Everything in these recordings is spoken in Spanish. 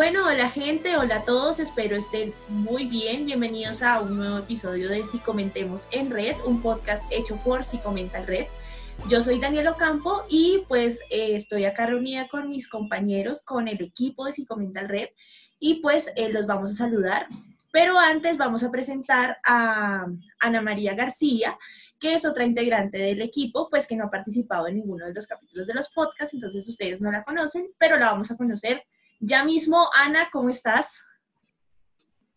Bueno, hola gente, hola a todos, espero estén muy bien. Bienvenidos a un nuevo episodio de Si Comentemos en Red, un podcast hecho por Si Comenta en Red. Yo soy Daniel Ocampo y pues eh, estoy acá reunida con mis compañeros, con el equipo de Si Comenta en Red y pues eh, los vamos a saludar. Pero antes vamos a presentar a Ana María García, que es otra integrante del equipo, pues que no ha participado en ninguno de los capítulos de los podcasts, entonces ustedes no la conocen, pero la vamos a conocer ya mismo. Ana, ¿cómo estás?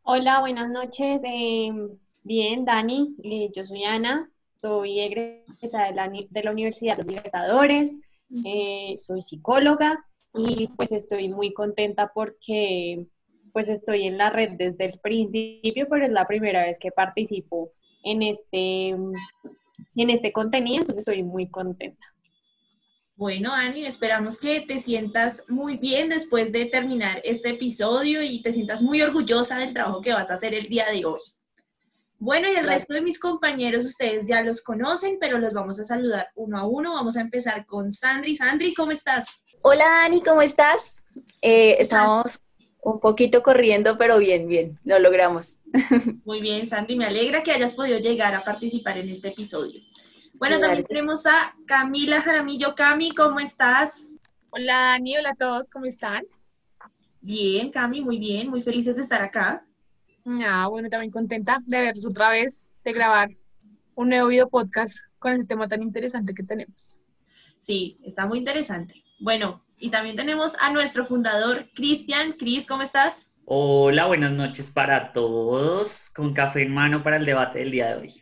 Hola, buenas noches. Em, bien, Dani, eh, yo soy Ana, soy egresada de la, de la Universidad de los Libertadores, eh, soy psicóloga y pues estoy muy contenta porque pues estoy en la red desde el principio, pero es la primera vez que participo en este, en este contenido, entonces estoy muy contenta. Bueno, Ani, esperamos que te sientas muy bien después de terminar este episodio y te sientas muy orgullosa del trabajo que vas a hacer el día de hoy. Bueno, y el resto de mis compañeros, ustedes ya los conocen, pero los vamos a saludar uno a uno. Vamos a empezar con Sandri. Sandri, ¿cómo estás? Hola, Dani, ¿cómo estás? Eh, estamos un poquito corriendo, pero bien, bien, lo logramos. Muy bien, Sandri, me alegra que hayas podido llegar a participar en este episodio. Bueno, también tenemos a Camila Jaramillo. Cami, ¿cómo estás? Hola Dani, hola a todos, ¿cómo están? Bien, Cami, muy bien, muy felices de estar acá. Ah, bueno, también contenta de verlos otra vez, de grabar un nuevo video podcast con ese tema tan interesante que tenemos. Sí, está muy interesante. Bueno, y también tenemos a nuestro fundador, Cristian. Cris, ¿cómo estás? Hola, buenas noches para todos. Con café en mano para el debate del día de hoy.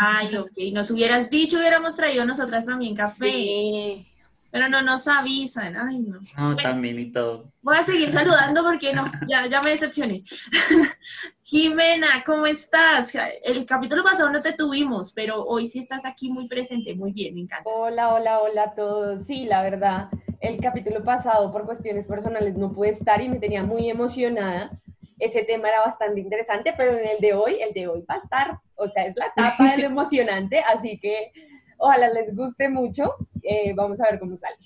Ay, ok. Nos hubieras dicho, hubiéramos traído nosotras también café. Sí. Pero no nos avisan. Ay, no. No, también y todo. Voy a seguir saludando porque no, ya, ya me decepcioné. Jimena, ¿cómo estás? El capítulo pasado no te tuvimos, pero hoy sí estás aquí muy presente. Muy bien, me encanta. Hola, hola, hola a todos. Sí, la verdad, el capítulo pasado por cuestiones personales no pude estar y me tenía muy emocionada ese tema era bastante interesante, pero en el de hoy, el de hoy va a estar, o sea, es la etapa del emocionante, así que ojalá les guste mucho. Eh, vamos a ver cómo sale.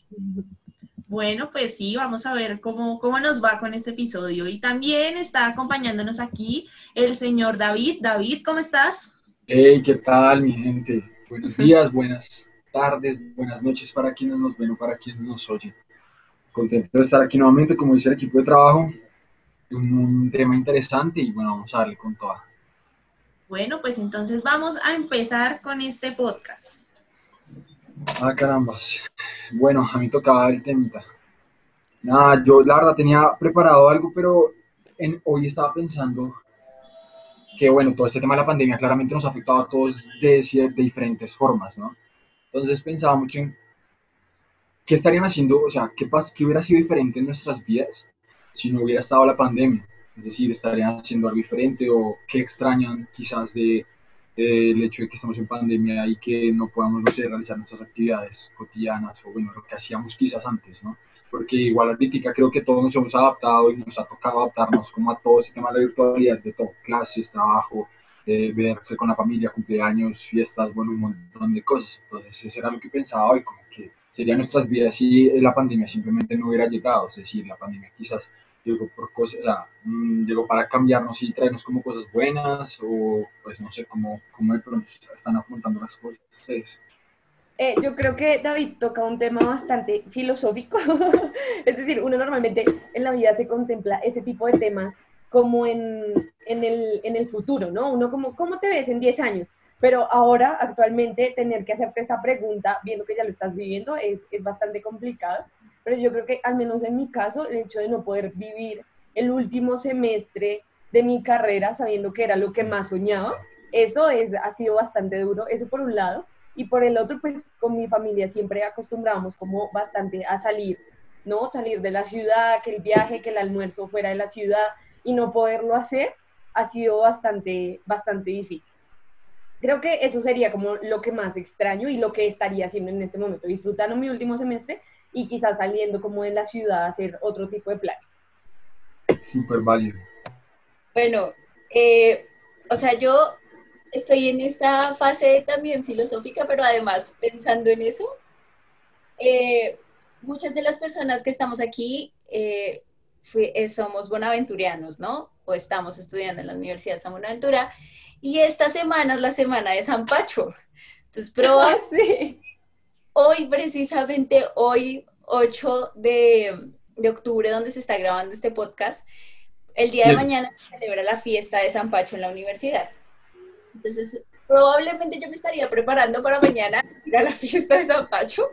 Bueno, pues sí, vamos a ver cómo, cómo nos va con este episodio. Y también está acompañándonos aquí el señor David. David, ¿cómo estás? Hey, ¿qué tal, mi gente? Buenos días, buenas tardes, buenas noches para quienes nos ven o para quienes nos oyen. Contento de estar aquí nuevamente, como dice el equipo de trabajo, un, tema interesante y bueno, vamos a darle con toda. Bueno, pues entonces vamos a empezar con este podcast. Ah, carambas. Bueno, a mí tocaba el temita. Nada, yo la verdad tenía preparado algo, pero en, hoy estaba pensando que, bueno, todo este tema de la pandemia claramente nos ha afectado a todos de, de diferentes formas, ¿no? Entonces pensaba mucho en qué estarían haciendo, o sea, qué, qué hubiera sido diferente en nuestras vidas si no hubiera estado la pandemia. Es decir, estarían haciendo algo diferente o qué extrañan quizás de, el hecho de que estamos en pandemia y que no podamos, no sé, realizar nuestras actividades cotidianas o bueno, lo que hacíamos quizás antes, ¿no? Porque igual crítica creo que todos nos hemos adaptado y nos ha tocado adaptarnos como a todo ese tema de la virtualidad, de todo, clases, trabajo, verse con la familia, cumpleaños, fiestas, bueno, un montón de cosas. Entonces, eso era lo que pensaba hoy, como que serían nuestras vidas si la pandemia simplemente no hubiera llegado, es decir, la pandemia quizás llegó por cosas, o sea, mm, llegó para cambiarnos y traernos como cosas buenas o pues no sé cómo, cómo de pronto están afrontando las cosas Eh, yo creo que David toca un tema bastante filosófico, es decir, uno normalmente en la vida se contempla ese tipo de temas como en, en, el, en el futuro, ¿no? Uno como, ¿cómo te ves en 10 años? Pero ahora, actualmente, tener que hacerte esta pregunta, viendo que ya lo estás viviendo, es, es bastante complicado. Pero yo creo que, al menos en mi caso, el hecho de no poder vivir el último semestre de mi carrera sabiendo que era lo que más soñaba, eso es, ha sido bastante duro, eso por un lado. Y por el otro, pues con mi familia siempre acostumbramos como bastante a salir, ¿no? Salir de la ciudad, que el viaje, que el almuerzo fuera de la ciudad y no poderlo hacer ha sido bastante, bastante difícil creo que eso sería como lo que más extraño y lo que estaría haciendo en este momento, disfrutando mi último semestre y quizás saliendo como de la ciudad a hacer otro tipo de planes. Súper válido. Bueno, eh, o sea, yo estoy en esta fase también filosófica, pero además pensando en eso, eh, muchas de las personas que estamos aquí, eh, fui- eh, somos bonaventurianos, ¿no? O estamos estudiando en la Universidad de San Buenaventura. Y esta semana es la semana de San Pacho. Entonces, proba- Sí. hoy, precisamente hoy, 8 de, de octubre, donde se está grabando este podcast, el día de mañana se celebra la fiesta de San Pacho en la universidad. Entonces, probablemente yo me estaría preparando para mañana ir a la fiesta de San Pacho,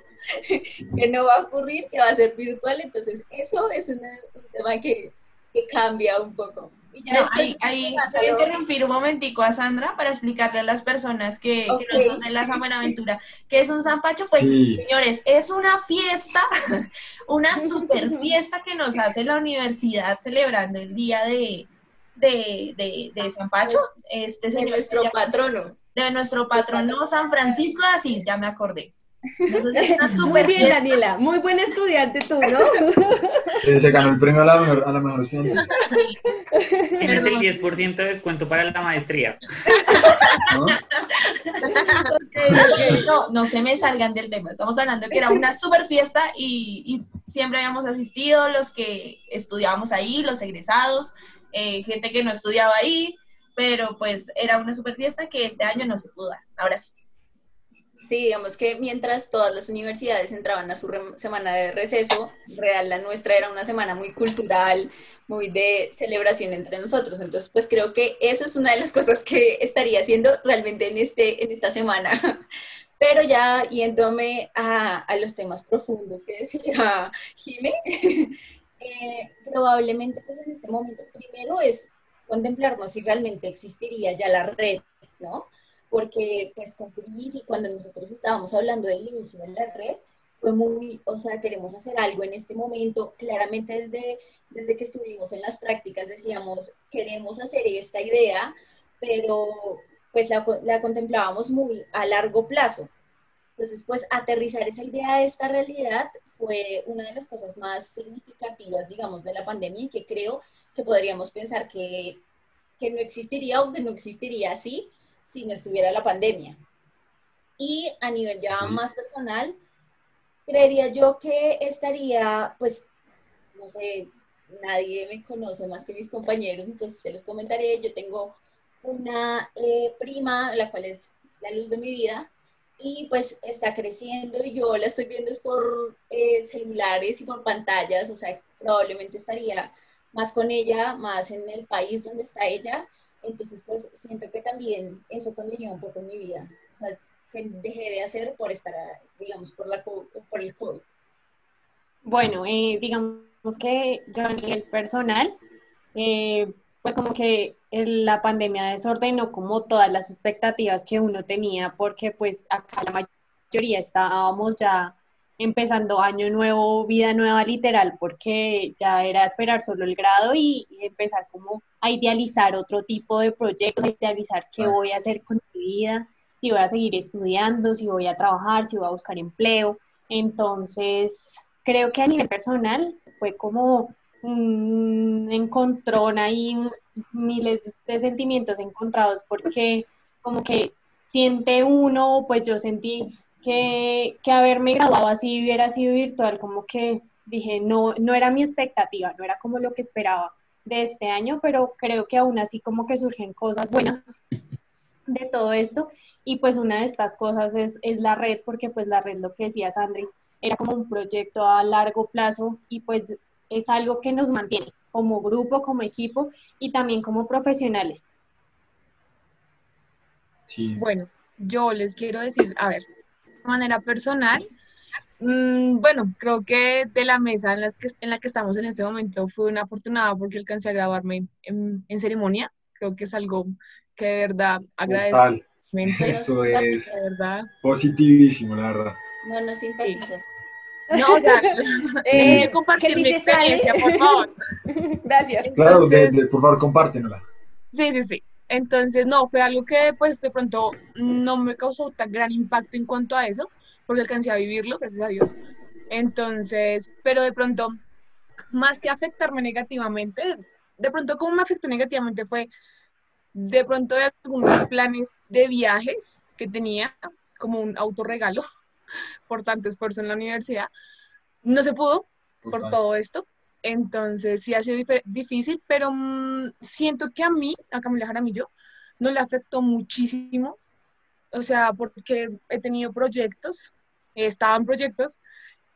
que no va a ocurrir, que va a ser virtual. Entonces, eso es una- un tema que, que cambia un poco. Y ya No, después ahí, ahí voy a interrumpir un momentico a Sandra para explicarle a las personas que, que no son de la San Buenaventura que es un Zampacho. Pues, Sí. señores, es una fiesta, una super fiesta que nos hace la universidad celebrando el día de, de, de, de San Pacho. Este de señor nuestro se llama- patrono. de nuestro patrono San Francisco de Asís, ya me acordé. Entonces, es una Muy super bien. Daniela. Muy buena estudiante tú, ¿no? Eh, se ganó el premio a la mejor, a la mejor Tienes el Perdón. 10% de descuento para la maestría. ¿no? No, no se me salgan del tema. Estamos hablando de que era una super fiesta y, y siempre habíamos asistido los que estudiábamos ahí, los egresados, eh, gente que no estudiaba ahí, pero pues era una super fiesta que este año no se pudo dar. Ahora sí. Sí, digamos que mientras todas las universidades entraban a su semana de receso, real la nuestra era una semana muy cultural, muy de celebración entre nosotros. Entonces, pues creo que eso es una de las cosas que estaría haciendo realmente en, este, en esta semana. Pero ya yéndome a, a los temas profundos que decía Jime, eh, probablemente pues en este momento primero es contemplarnos si realmente existiría ya la red, ¿no? Porque pues con Cris y cuando nosotros estábamos hablando del inicio de la red, fue muy, o sea, queremos hacer algo en este momento, claramente desde, desde que estuvimos en las prácticas decíamos, queremos hacer esta idea, pero pues la, la contemplábamos muy a largo plazo. Entonces, pues aterrizar esa idea a esta realidad fue una de las cosas más significativas, digamos, de la pandemia y que creo que podríamos pensar que, que no existiría o que no existiría así si no estuviera la pandemia. Y a nivel ya más personal, creería yo que estaría, pues, no sé, nadie me conoce más que mis compañeros, entonces se los comentaré. Yo tengo una eh, prima, la cual es la luz de mi vida, y pues está creciendo y yo la estoy viendo es por eh, celulares y por pantallas, o sea, probablemente estaría más con ella, más en el país donde está ella, entonces pues siento que también eso cambiaría un poco en mi vida, o sea, que dejé de hacer por estar, digamos, por, la, por el COVID. Bueno, eh, digamos que yo a nivel personal, eh, pues como que la pandemia desordenó como todas las expectativas que uno tenía, porque pues acá la mayoría estábamos ya empezando año nuevo, vida nueva literal, porque ya era esperar solo el grado y empezar como a idealizar otro tipo de proyectos, a idealizar qué voy a hacer con mi vida, si voy a seguir estudiando, si voy a trabajar, si voy a buscar empleo. Entonces, creo que a nivel personal fue como un encontrón ahí, miles de sentimientos encontrados, porque como que siente uno, pues yo sentí que, que haberme graduado así hubiera sido virtual, como que dije, no, no era mi expectativa, no era como lo que esperaba de este año, pero creo que aún así como que surgen cosas buenas de todo esto. Y pues una de estas cosas es, es la red, porque pues la red, lo que decía Sandris, era como un proyecto a largo plazo y pues es algo que nos mantiene como grupo, como equipo y también como profesionales. Sí. Bueno, yo les quiero decir, a ver, de manera personal, mm, bueno, creo que de la mesa en, las que, en la que estamos en este momento fui una afortunada porque alcancé a graduarme en, en ceremonia. Creo que es algo que de verdad agradezco. Eso es verdad. positivísimo, la verdad. No, no simpatizas. No, o sea, Eh, compartir mi experiencia, por favor. Gracias. Claro, de- Entonces- de- por favor, compártenosla. Sí, sí, sí. Entonces, no, fue algo que pues de pronto no me causó tan gran impacto en cuanto a eso, porque alcancé a vivirlo, gracias a Dios. Entonces, pero de pronto, más que afectarme negativamente, de pronto como me afectó negativamente fue de pronto de algunos planes de viajes que tenía, como un autorregalo por tanto esfuerzo en la universidad. No se pudo por Total. todo esto. Entonces sí ha sido difícil, pero mm, siento que a mí, a Camila Jaramillo, no le afectó muchísimo. O sea, porque he tenido proyectos, estaban proyectos,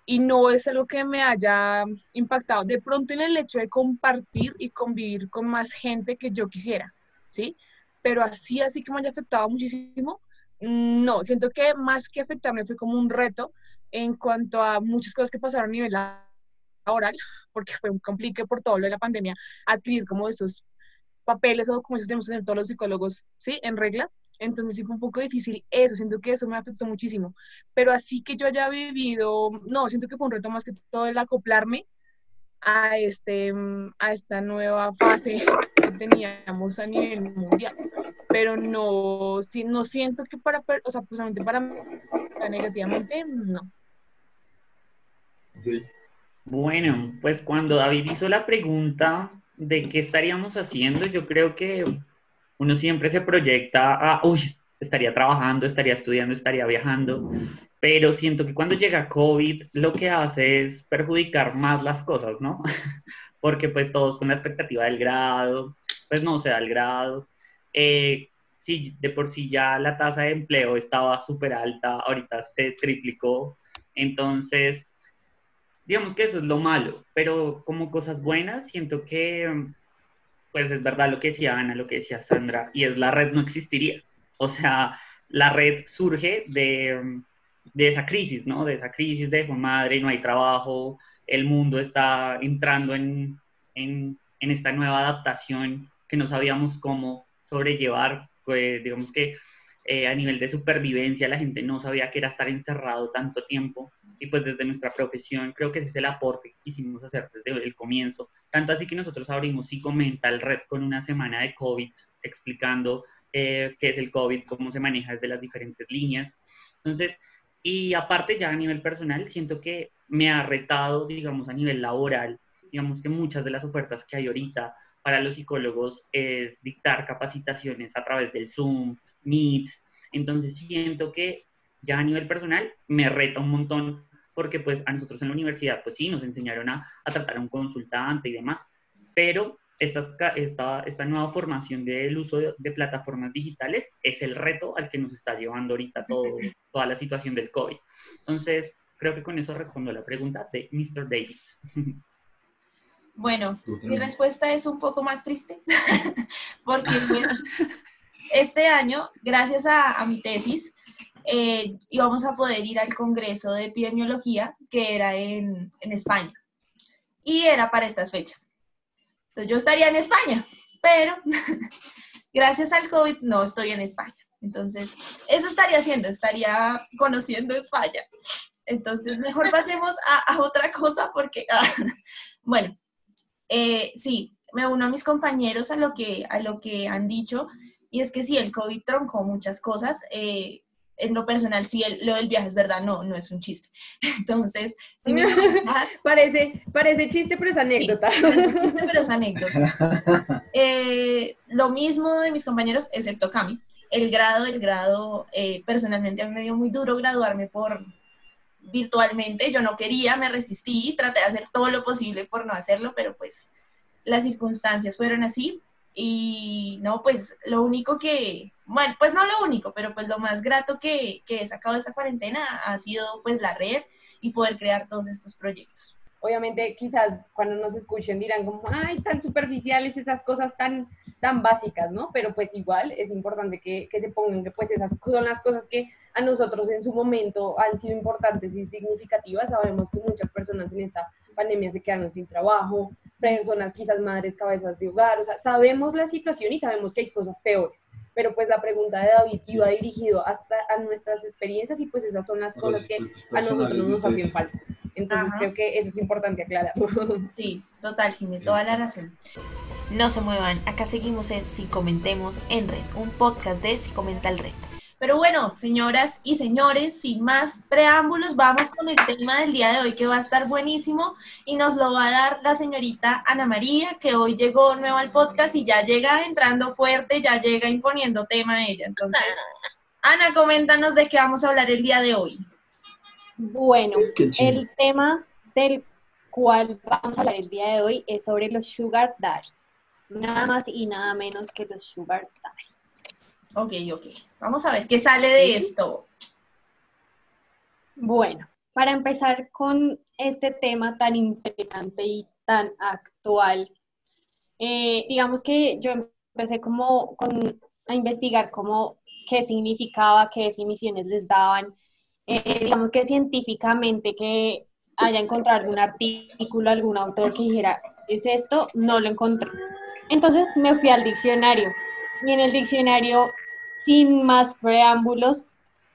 y no es algo que me haya impactado. De pronto en el hecho de compartir y convivir con más gente que yo quisiera, ¿sí? Pero así, así que me haya afectado muchísimo, mm, no, siento que más que afectarme fue como un reto en cuanto a muchas cosas que pasaron a nivel laboral, porque fue un complique por todo lo de la pandemia, adquirir como esos papeles o documentos que tenemos que tener todos los psicólogos, ¿sí? En regla. Entonces sí fue un poco difícil eso, siento que eso me afectó muchísimo. Pero así que yo haya vivido, no, siento que fue un reto más que todo el acoplarme a, este, a esta nueva fase que teníamos a nivel mundial. Pero no, sí, no siento que para, o sea, precisamente para mí, negativamente, no. Bueno, pues cuando David hizo la pregunta de qué estaríamos haciendo, yo creo que uno siempre se proyecta a, uy, estaría trabajando, estaría estudiando, estaría viajando, pero siento que cuando llega COVID lo que hace es perjudicar más las cosas, ¿no? Porque pues todos con la expectativa del grado, pues no se da el grado. Eh, si de por sí ya la tasa de empleo estaba súper alta, ahorita se triplicó, entonces digamos que eso es lo malo, pero como cosas buenas, siento que, pues es verdad lo que decía Ana, lo que decía Sandra, y es la red no existiría. O sea, la red surge de, de esa crisis, ¿no? De esa crisis de, "Jue madre, no hay trabajo, el mundo está entrando en, en, en esta nueva adaptación que no sabíamos cómo sobrellevar, pues digamos que eh, a nivel de supervivencia la gente no sabía que era estar encerrado tanto tiempo y pues desde nuestra profesión creo que ese es el aporte que quisimos hacer desde el comienzo. Tanto así que nosotros abrimos Psicomental Red con una semana de COVID explicando eh, qué es el COVID, cómo se maneja desde las diferentes líneas. Entonces, y aparte ya a nivel personal, siento que me ha retado, digamos, a nivel laboral, digamos que muchas de las ofertas que hay ahorita para los psicólogos es dictar capacitaciones a través del Zoom, Meet. Entonces siento que ya a nivel personal me reta un montón porque pues a nosotros en la universidad pues sí nos enseñaron a, a tratar a un consultante y demás, pero esta, esta, esta nueva formación del uso de, de, plataformas digitales es el reto al que nos está llevando ahorita todo, toda la situación del COVID. Entonces, creo que con eso respondo a la pregunta de Mr. Davis. Bueno, mi respuesta es un poco más triste, porque pues, este año, gracias a, a mi tesis, eh, íbamos a poder ir al Congreso de Epidemiología, que era en, en España, y era para estas fechas. Entonces yo estaría en España, pero gracias al COVID no estoy en España. Entonces, eso estaría haciendo, estaría conociendo España. Entonces, mejor pasemos a, a otra cosa porque, ah, bueno, eh, sí, me uno a mis compañeros a lo, que, a lo que han dicho, y es que sí, el COVID troncó muchas cosas. Eh, en lo personal, sí, el, lo del viaje es verdad, no, no es un chiste. Entonces, me parece, parece chiste, pero es anécdota. Sí, parece chiste, pero es anécdota. Eh, lo mismo de mis compañeros, excepto Cami. El grado, el grado, eh, personalmente a mí me dio muy duro graduarme por virtualmente. Yo no quería, me resistí, traté de hacer todo lo posible por no hacerlo, pero pues las circunstancias fueron así. Y no, pues lo único que, bueno, pues no lo único, pero pues lo más grato que, que he sacado de esta cuarentena ha sido pues la red y poder crear todos estos proyectos. Obviamente quizás cuando nos escuchen dirán como, ay, tan superficiales esas cosas tan, tan básicas, ¿no? Pero pues igual es importante que, que se pongan que pues esas son las cosas que a nosotros en su momento han sido importantes y significativas. Sabemos que muchas personas en esta pandemia se quedaron sin trabajo, personas quizás madres cabezas de hogar, o sea, sabemos la situación y sabemos que hay cosas peores, pero pues la pregunta de David iba dirigido hasta a nuestras experiencias y pues esas son las cosas que a nosotros nos hacen falta. Entonces Ajá. creo que eso es importante aclarar. Sí, total, Jimmy, toda la razón. No se muevan, acá seguimos en Si Comentemos en Red, un podcast de Si Comenta el Red. Pero bueno, señoras y señores, sin más preámbulos, vamos con el tema del día de hoy que va a estar buenísimo y nos lo va a dar la señorita Ana María, que hoy llegó nueva al podcast y ya llega entrando fuerte, ya llega imponiendo tema a ella. Entonces, Ana, coméntanos de qué vamos a hablar el día de hoy. Bueno, el tema del cual vamos a hablar el día de hoy es sobre los sugar daddy. Nada más y nada menos que los sugar daddy. Ok, ok. Vamos a ver qué sale de esto. Bueno, para empezar con este tema tan interesante y tan actual, eh, digamos que yo empecé como a investigar cómo qué significaba, qué definiciones les daban. Eh, digamos que científicamente que haya encontrado algún artículo, algún autor que dijera, es esto, no lo encontré. Entonces me fui al diccionario y en el diccionario, sin más preámbulos,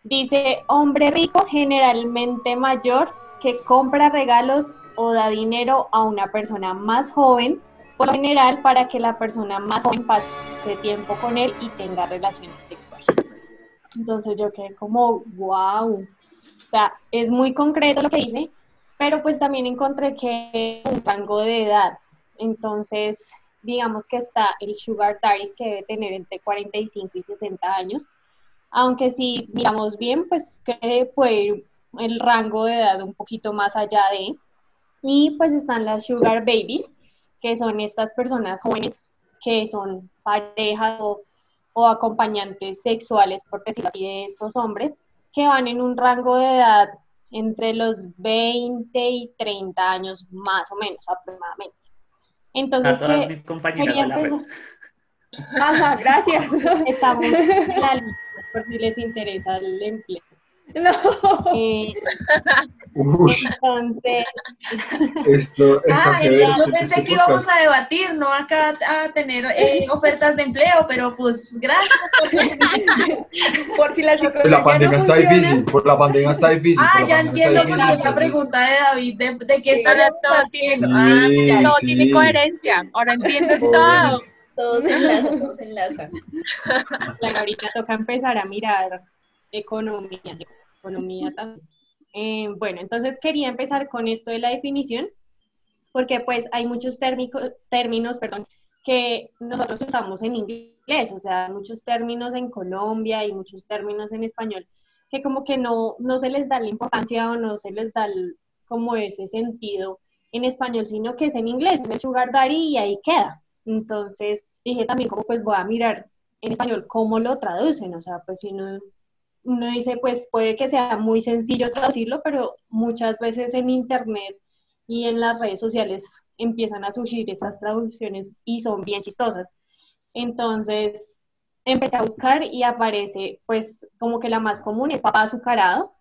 dice hombre rico generalmente mayor que compra regalos o da dinero a una persona más joven, por lo general para que la persona más joven pase tiempo con él y tenga relaciones sexuales. Entonces yo quedé como, wow. O sea, es muy concreto lo que dice, pero pues también encontré que un rango de edad. Entonces, digamos que está el sugar daddy que debe tener entre 45 y 60 años, aunque si digamos bien, pues puede el rango de edad un poquito más allá de. Y pues están las sugar babies, que son estas personas jóvenes que son parejas o, o acompañantes sexuales, por decirlo así, de estos hombres, que van en un rango de edad entre los 20 y 30 años más o menos aproximadamente. Entonces, a todas mis compañeras de la red. Ajá, gracias. Estamos en la lista por si les interesa el empleo. No. Eh, entonces, esto está Ah, yo este- pensé que íbamos a debatir, no acá a tener eh, ofertas de empleo, pero pues gracias. por- Por si la la pandemia no está funciona. difícil, por la pandemia está difícil. Ah, ya entiendo por la pregunta de David, de, de qué Sí, ahora todo tiene- haciendo. Ah, ya. Todo sí. tiene coherencia. Ahora entiendo todo. Todo se enlaza, todo se enlaza. claro, ahorita toca empezar a mirar economía, economía también. Eh, bueno, entonces quería empezar con esto de la definición, porque pues hay muchos térmicos- términos, perdón, que nosotros usamos en inglés, o sea, muchos términos en Colombia y muchos términos en español, que como que no, no se les da la importancia o no se les da el- como ese sentido en español, sino que es en inglés, es sugar daddy y ahí queda. Entonces dije también como pues voy a mirar en español cómo lo traducen, o sea, pues si uno, uno dice pues puede que sea muy sencillo traducirlo, pero muchas veces en internet y en las redes sociales empiezan a surgir estas traducciones y son bien chistosas. Entonces empecé a buscar y aparece pues como que la más común es papá azucarado,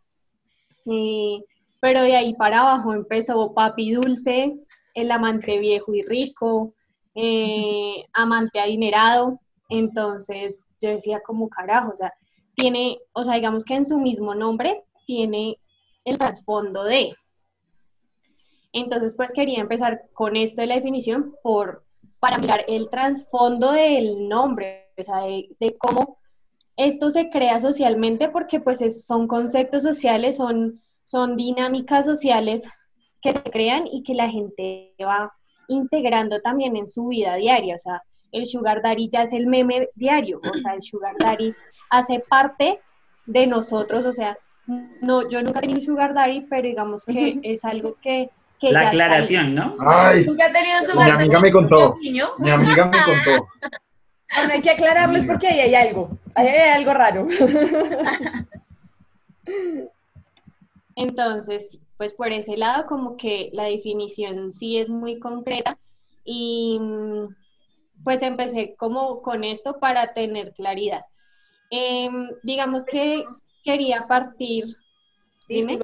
pero de ahí para abajo empezó papi dulce, el amante viejo y rico, eh, amante adinerado, entonces yo decía como carajo, o sea, tiene, o sea, digamos que en su mismo nombre tiene el trasfondo de. Entonces, pues quería empezar con esto de la definición por, para mirar el trasfondo del nombre, o sea, de, cómo esto se crea socialmente, porque pues es- son conceptos sociales, son, son dinámicas sociales que se crean y que la gente va integrando también en su vida diaria, o sea, el sugar daddy ya es el meme diario, o sea, el sugar daddy hace parte de nosotros, o sea, no, yo nunca he tenido un sugar daddy, pero digamos que es algo que, que La ya está ahí. aclaración, ¿no? Ay, ¿Nunca ha tenido su mi amiga me contó, niño? mi amiga me contó. Bueno, hay que aclararles porque ahí hay algo. Ahí hay algo raro. Entonces, pues por ese lado como que la definición sí es muy concreta y pues empecé como con esto para tener claridad. Em, digamos que quería partir, dime,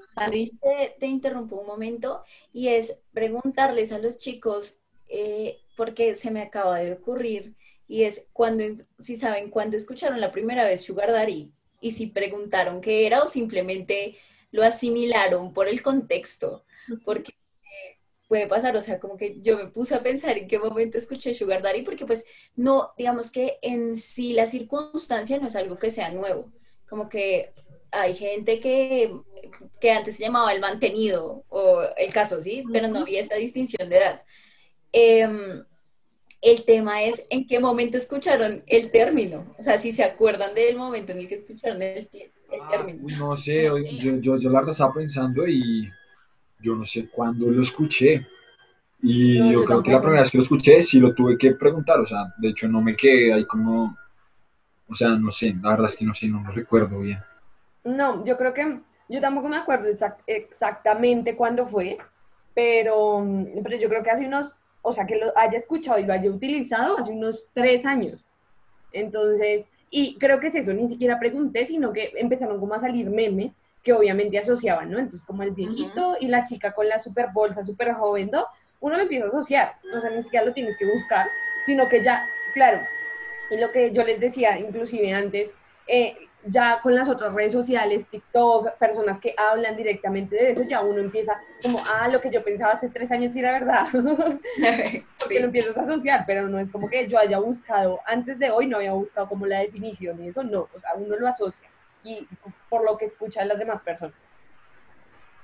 te, te interrumpo un momento y es preguntarles a los chicos, eh, porque se me acaba de ocurrir, y es cuando, si saben cuándo escucharon la primera vez Sugar Daddy y si preguntaron qué era o simplemente lo asimilaron por el contexto, porque puede pasar, o sea, como que yo me puse a pensar en qué momento escuché Sugar Daddy, porque pues no, digamos que en sí la circunstancia no es algo que sea nuevo, como que hay gente que, que antes se llamaba el mantenido, o el caso, ¿sí? Pero no había esta distinción de edad. Em, el tema es en qué momento escucharon el término, o sea, si se acuerdan del momento en el que escucharon el, el Ah, término. no sé, yo, yo, yo la verdad estaba pensando y yo no sé cuándo lo escuché. Y No, yo, creo que la primera vez que lo escuché sí lo tuve que preguntar, o sea, de hecho no me quedé ahí como, o sea, no sé, la verdad es que no sé, no lo recuerdo bien. No, yo creo que, yo tampoco me acuerdo exact- exactamente cuándo fue, pero, pero yo creo que hace unos, o sea, que lo haya escuchado y lo haya utilizado hace unos tres años. Entonces, y creo que es eso, ni siquiera pregunté, sino que empezaron como a salir memes que obviamente asociaban, ¿no? Entonces, como el viejito y la chica con la super bolsa, super joven, ¿no? Uno lo empieza a asociar, o sea, ni siquiera lo tienes que buscar, sino que ya, claro, y lo que yo les decía inclusive antes, eh, ya con las otras redes sociales, TikTok, personas que hablan directamente de eso, ya uno empieza como, ah, lo que yo pensaba hace tres años sí era verdad, porque lo empiezas a asociar, pero no es como que yo haya buscado, antes de hoy no había buscado como la definición y eso no, o sea, uno lo asocia y por lo que escucha a las demás personas.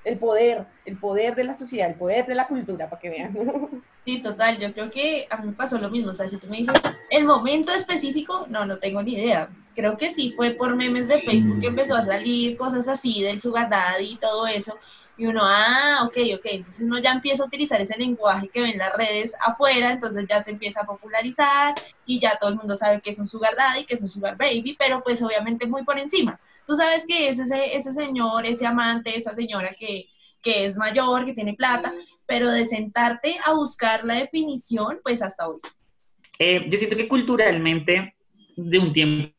El poder, el poder de la sociedad, el poder de la cultura, para que vean. Sí, total, yo creo que a mí me pasó lo mismo, o sea, si tú me dices el momento específico, no, no tengo ni idea. Creo que sí fue por memes de Facebook que empezó a salir cosas así del sugar daddy y todo eso, y uno, ah, ok, ok, entonces uno ya empieza a utilizar ese lenguaje que ven las redes afuera, entonces ya se empieza a popularizar y ya todo el mundo sabe que es un sugar daddy, que es un sugar baby, pero pues obviamente muy por encima. Tú sabes que es ese, ese señor, ese amante, esa señora que, que es mayor, que tiene plata, pero de sentarte a buscar la definición, pues hasta hoy. Eh, yo siento que culturalmente, de un tiempo,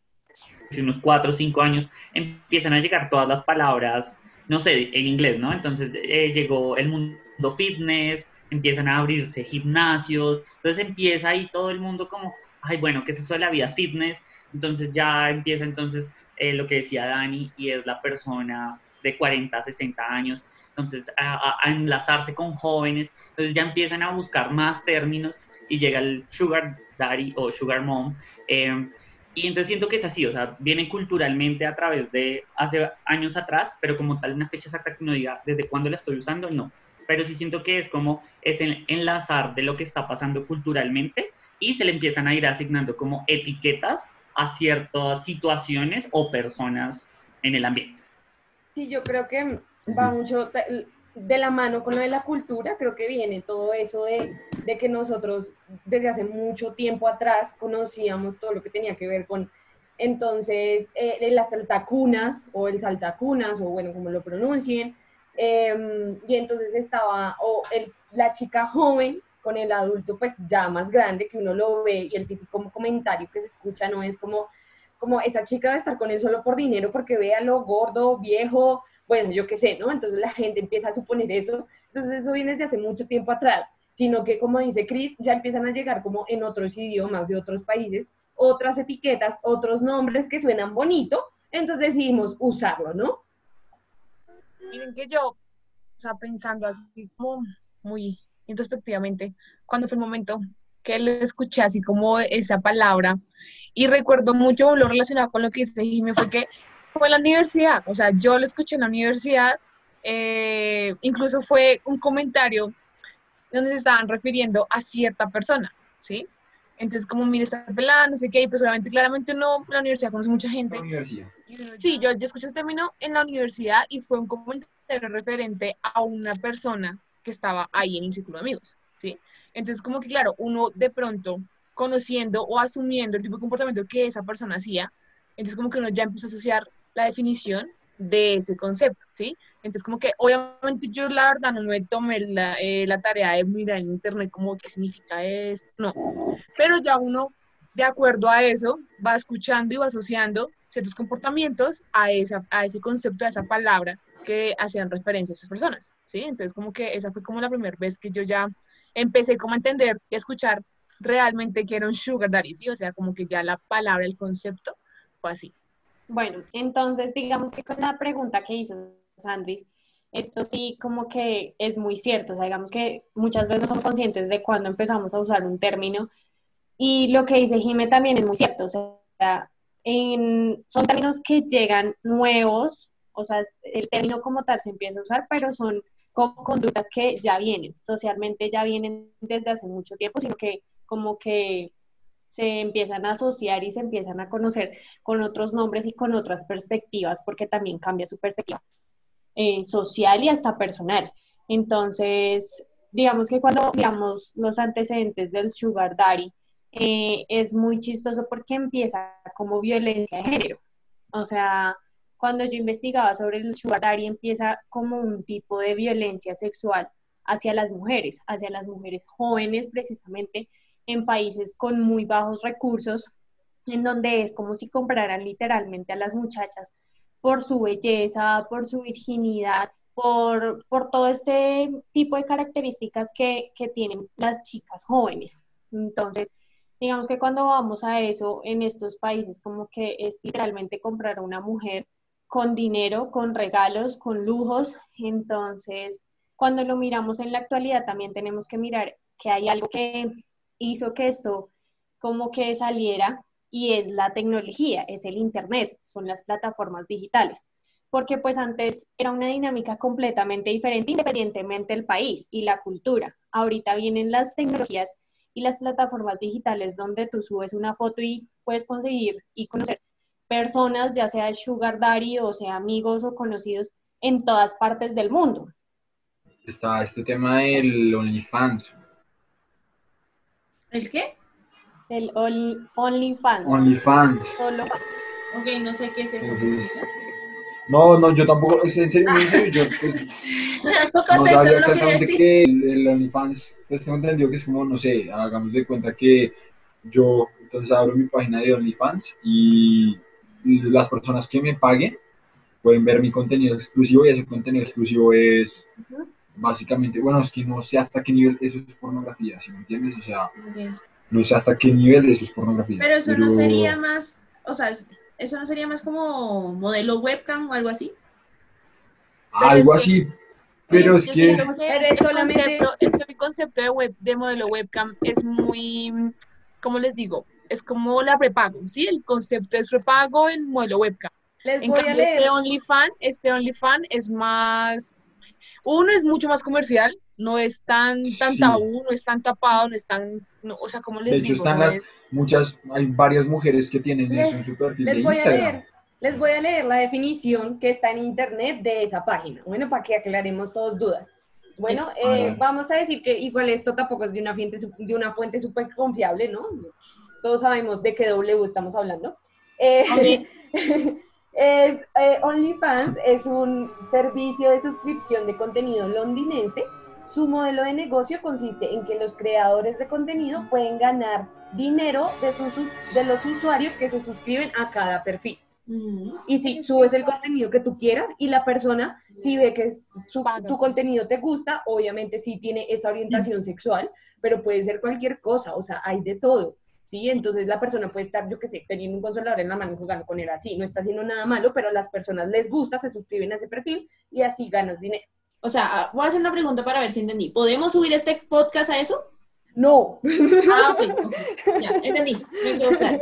unos cuatro o cinco años, empiezan a llegar todas las palabras, no sé, en inglés, ¿no? Entonces eh, llegó el mundo fitness, empiezan a abrirse gimnasios, entonces empieza ahí todo el mundo como, ay, bueno, ¿qué es eso de la vida fitness? Entonces ya empieza entonces eh, lo que decía Dani, y es la persona de 40, 60 años, entonces a, a- enlazarse con jóvenes, entonces ya empiezan a buscar más términos y llega el sugar daddy o sugar mom. eh, y entonces siento que es así, o sea, viene culturalmente a través de hace años atrás, pero como tal una fecha exacta que uno diga desde cuándo la estoy usando, no. Pero sí siento que es como es el enlazar de lo que está pasando culturalmente y se le empiezan a ir asignando como etiquetas a ciertas situaciones o personas en el ambiente. Sí, yo creo que va mucho de la mano con lo de la cultura, creo que viene todo eso de, de que nosotros desde hace mucho tiempo atrás conocíamos todo lo que tenía que ver con, entonces, eh, las saltacunas o el saltacunas, o bueno, como lo pronuncien, eh, y entonces estaba, o el, la chica joven con el adulto pues ya más grande, que uno lo ve y el típico comentario que se escucha no es como, como esa chica debe estar con él solo por dinero porque vea lo gordo, viejo, bueno, yo qué sé, ¿no? Entonces la gente empieza a suponer eso. Entonces eso viene desde hace mucho tiempo atrás, sino que como dice Chris, ya empiezan a llegar como en otros idiomas de otros países, otras etiquetas, otros nombres que suenan bonito, entonces decidimos usarlo, ¿no? Miren que yo, o sea, pensando así como muy introspectivamente, cuando fue el momento que le escuché así como esa palabra, y recuerdo mucho lo relacionado con lo que dice Jimmy, fue que fue en la universidad, o sea, yo lo escuché en la universidad, eh, incluso fue un comentario donde se estaban refiriendo a cierta persona, ¿sí? Entonces, como, mire, está pelada, no sé qué, y pues obviamente, claramente uno la universidad conoce mucha gente, La universidad. Sí, yo, yo escuché ese término en la universidad y fue un comentario referente a una persona que estaba ahí en el círculo de amigos, ¿sí? Entonces, como que claro, uno de pronto conociendo o asumiendo el tipo de comportamiento que esa persona hacía, entonces como que uno ya empezó a asociar la definición de ese concepto, ¿sí? Entonces como que obviamente yo la verdad no me tomé la, eh, la tarea de mirar en internet como qué significa esto, no, pero ya uno de acuerdo a eso va escuchando y va asociando ciertos comportamientos a, esa, a ese concepto, a esa palabra que hacían referencia a esas personas, ¿sí? Entonces como que esa fue como la primera vez que yo ya empecé como a entender y a escuchar realmente que era un sugar daddy, ¿sí? O sea, como que ya la palabra, el concepto fue así. Bueno, entonces digamos que con la pregunta que hizo Sandris, esto sí como que es muy cierto, o sea, digamos que muchas veces no somos conscientes de cuando empezamos a usar un término y lo que dice Jime también es muy cierto, o sea, son términos que llegan nuevos, o sea, el término como tal se empieza a usar, pero son como conductas que ya vienen, socialmente ya vienen desde hace mucho tiempo, sino que como que se empiezan a asociar y se empiezan a conocer con otros nombres y con otras perspectivas, porque también cambia su perspectiva eh, social y hasta personal. Entonces, digamos que cuando miramos los antecedentes del sugar daddy, eh, es muy chistoso porque empieza como violencia de género. O sea, cuando yo investigaba sobre el sugar daddy, empieza como un tipo de violencia sexual hacia las mujeres, hacia las mujeres jóvenes precisamente en países con muy bajos recursos, en donde es como si compraran literalmente a las muchachas por su belleza, por su virginidad, por, por todo este tipo de características que, que tienen las chicas jóvenes. Entonces, digamos que cuando vamos a eso en estos países, como que es literalmente comprar a una mujer con dinero, con regalos, con lujos. Entonces, cuando lo miramos en la actualidad, también tenemos que mirar que hay algo que hizo que esto como que saliera y es la tecnología, es el Internet, son las plataformas digitales. Porque pues antes era una dinámica completamente diferente independientemente del país y la cultura. Ahorita vienen las tecnologías y las plataformas digitales donde tú subes una foto y puedes conseguir y conocer personas, ya sea sugar daddy o sea amigos o conocidos en todas partes del mundo. Está este tema del OnlyFans. ¿El qué? El Only- OnlyFans. OnlyFans. Solo Ok, no sé qué es eso. No, no, yo tampoco, es en serio, en serio, yo pues, no sabía exactamente que el, el OnlyFans, pues tengo entendido que es como, no sé, hagamos de cuenta que yo entonces abro mi página de OnlyFans y las personas que me paguen pueden ver mi contenido exclusivo y ese contenido exclusivo es básicamente, bueno, es que no sé hasta qué nivel eso es pornografía, ¿sí me entiendes? O sea, no sé hasta qué nivel eso es pornografía. Pero eso no sería más, o sea, es- eso no sería más como modelo webcam o algo así. Algo es que- así, pero es que... Pero es el solamente- concepto, es que el concepto de, web, de modelo webcam es muy, ¿cómo les digo? Es como la prepago, ¿sí? El concepto es prepago en modelo webcam. Les En voy a cambio, leer. este OnlyFans, este OnlyFans es más, uno es mucho más comercial, no es tan, tan Sí. tabú, no es tan tapado, no es tan, no, o sea, como les De hecho, están no las- es- Muchas, hay varias mujeres que tienen Les- eso en su perfil de Les voy a Instagram. leer, les voy a leer la definición que está en internet de esa página. Bueno, para que aclaremos todos dudas. Bueno, eh, vamos a decir que igual esto tampoco es de una fuente, de una fuente súper confiable, ¿no? Todos sabemos de qué W estamos hablando. Eh, es, eh, OnlyFans es un servicio de suscripción de contenido londinense. Su modelo de negocio consiste en que los creadores de contenido pueden ganar dinero de, sus, de los usuarios que se suscriben a cada perfil. Y si subes el contenido que tú quieras y la persona, si ve que su- tu pues. contenido te gusta, obviamente sí tiene esa orientación sexual, pero puede ser cualquier cosa, o sea, hay de todo. ¿Sí? Entonces la persona puede estar, yo qué sé, teniendo un consolador en la mano y jugando con él así. No está haciendo nada malo, pero a las personas les gusta, se suscriben a ese perfil y así ganas dinero. O sea, voy a hacer una pregunta para ver si entendí. ¿Podemos subir este podcast a eso? No. Ah, ok. Ya, entendí. Me quedó claro.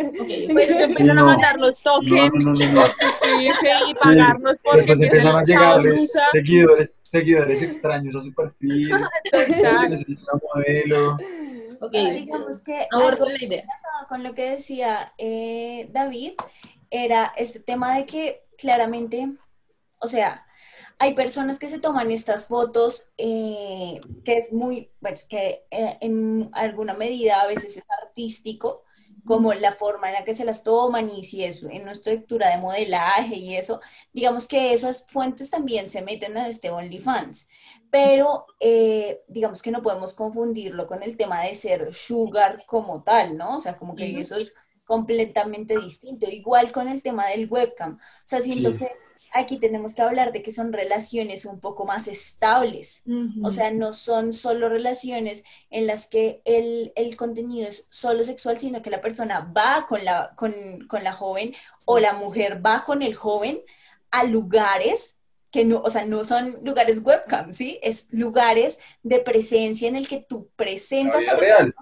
Pues empiezan no. a mandarnos tokens, No, no, no, no. suscribirse y pagarnos porque Después empiezan a empiezan llegarles seguidores, seguidores extraños a su perfil. Total. Necesita una modelo. Ok, digamos que algo la idea. relacionado con lo que decía eh, David era este tema de que claramente, o sea, hay personas que se toman estas fotos eh, que es muy, bueno, que eh, en alguna medida a veces es artístico, como la forma en la que se las toman y si es en nuestra estructura de modelaje y eso, digamos que esas fuentes también se meten a este OnlyFans, pero eh, digamos que no podemos confundirlo con el tema de ser sugar como tal, ¿no? O sea, como que eso es completamente distinto, igual con el tema del webcam, o sea, siento Sí. que aquí tenemos que hablar de que son relaciones un poco más estables, o sea, no son solo relaciones en las que el, el contenido es solo sexual, sino que la persona va con la, con, con la joven o la mujer va con el joven a lugares que no, o sea, no son lugares webcam, ¿sí? Es lugares de presencia en el que tú La presentas vida a tu real.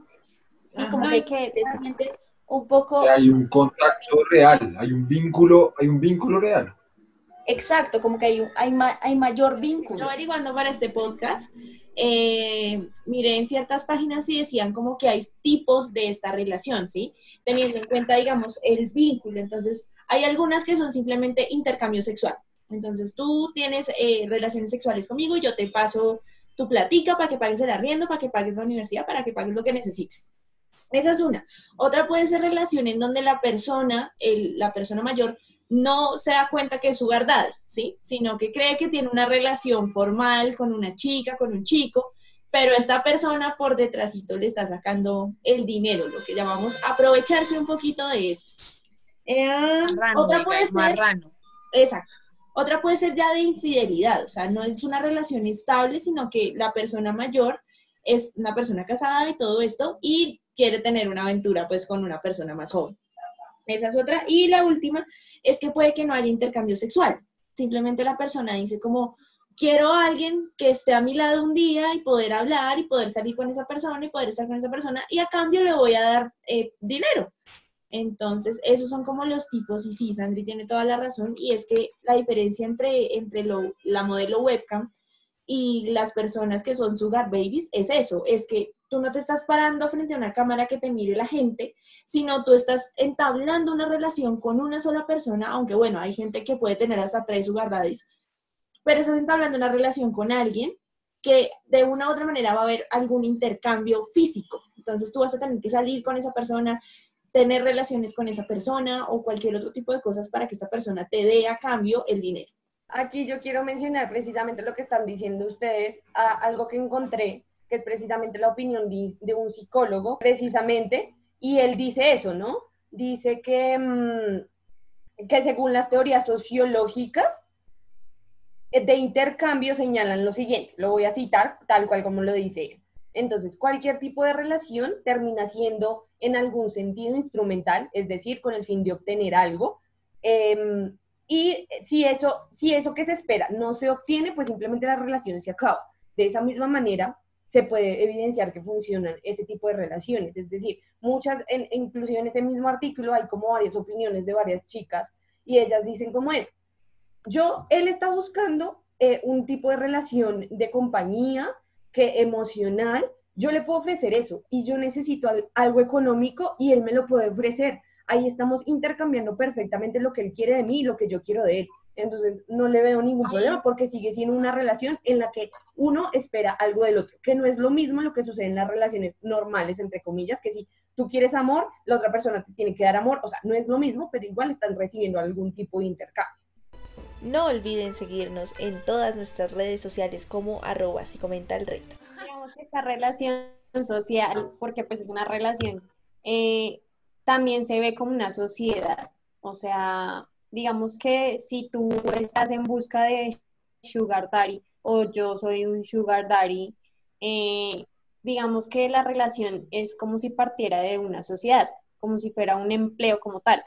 y como que que- te sientes un poco... Hay un contacto real, hay un vínculo, hay un vínculo real. Exacto, como que hay, un- hay, ma- hay mayor vínculo. Yo averiguando para este podcast, eh, miré en ciertas páginas y decían como que hay tipos de esta relación, ¿sí? Teniendo en cuenta, digamos, el vínculo. Entonces, hay algunas que son simplemente intercambio sexual. Entonces, tú tienes eh, relaciones sexuales conmigo y yo te paso tu platica para que pagues el arriendo, para que pagues la universidad, para que pagues lo que necesites. Esa es una. Otra puede ser relación en donde la persona, la persona mayor, no se da cuenta que es su verdad, ¿sí? Sino que cree que tiene una relación formal con una chica, con un chico, pero esta persona por detrásito le está sacando el dinero, lo que llamamos aprovecharse un poquito de esto. Eh, otra puede ser... Exacto. Otra puede ser ya de infidelidad, o sea, no es una relación estable, sino que la persona mayor es una persona casada y todo esto y quiere tener una aventura pues con una persona más joven. Esa es otra. Y la última es que puede que no haya intercambio sexual. Simplemente la persona dice como, quiero a alguien que esté a mi lado un día y poder hablar y poder salir con esa persona y poder estar con esa persona y a cambio le voy a dar eh, dinero. Entonces, esos son como los tipos y sí, Sandri tiene toda la razón y es que la diferencia entre, entre lo, la modelo webcam y las personas que son sugar babies es eso, es que tú no te estás parando frente a una cámara que te mire la gente, sino tú estás entablando una relación con una sola persona, aunque bueno, hay gente que puede tener hasta tres sugar pero estás entablando una relación con alguien que de una u otra manera va a haber algún intercambio físico. Entonces tú vas a tener que salir con esa persona, tener relaciones con esa persona o cualquier otro tipo de cosas para que esa persona te dé a cambio el dinero. Aquí yo quiero mencionar precisamente lo que están diciendo ustedes, algo que encontré, que es precisamente la opinión de, un psicólogo, precisamente, y él dice eso, ¿no? Dice que, mm, que según las teorías sociológicas de intercambio señalan lo siguiente, lo voy a citar tal cual como lo dice él. Entonces, cualquier tipo de relación termina siendo en algún sentido instrumental, es decir, con el fin de obtener algo. Em, y si eso, si eso que se espera no se obtiene, pues simplemente la relación se acaba. De esa misma manera, se puede evidenciar que funcionan ese tipo de relaciones. Es decir, muchas, en, inclusive en ese mismo artículo hay como varias opiniones de varias chicas y ellas dicen como es, yo, él está buscando eh, un tipo de relación de compañía que emocional, yo le puedo ofrecer eso y yo necesito algo económico y él me lo puede ofrecer ahí estamos intercambiando perfectamente lo que él quiere de mí y lo que yo quiero de él. Entonces no le veo ningún problema porque sigue siendo una relación en la que uno espera algo del otro, que no es lo mismo lo que sucede en las relaciones normales, entre comillas, que si tú quieres amor, la otra persona te tiene que dar amor, o sea, no es lo mismo, pero igual están recibiendo algún tipo de intercambio. No olviden seguirnos en todas nuestras redes sociales como arroba si comenta el reto. esta relación social, porque pues es una relación eh, también se ve como una sociedad. O sea, digamos que si tú estás en busca de sugar daddy o yo soy un sugar daddy, eh, digamos que la relación es como si partiera de una sociedad, como si fuera un empleo como tal.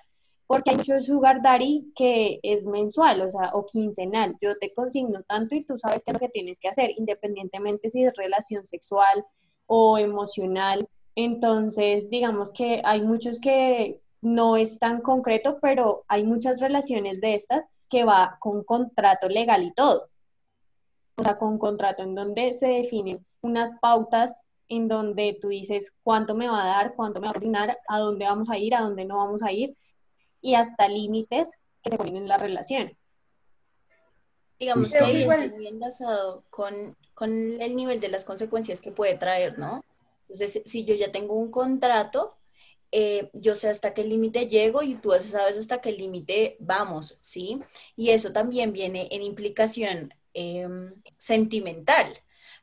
Porque hay mucho sugar daddy que es mensual, o sea, o quincenal. Yo te consigno tanto y tú sabes qué es lo que tienes que hacer, independientemente si es relación sexual o emocional entonces, digamos que hay muchos que no es tan concreto, pero hay muchas relaciones de estas que va con contrato legal y todo. O sea, con contrato en donde se definen unas pautas en donde tú dices cuánto me va a dar, cuánto me va a asignar, a dónde vamos a ir, a dónde no vamos a ir, y hasta límites que se ponen en la relación. Digamos que ahí está muy enlazado con, con el nivel de las consecuencias que puede traer, ¿no? Entonces, si yo ya tengo un contrato, eh, yo sé hasta qué límite llego y tú sabes hasta qué límite vamos, ¿sí? Y eso también viene en implicación em, sentimental,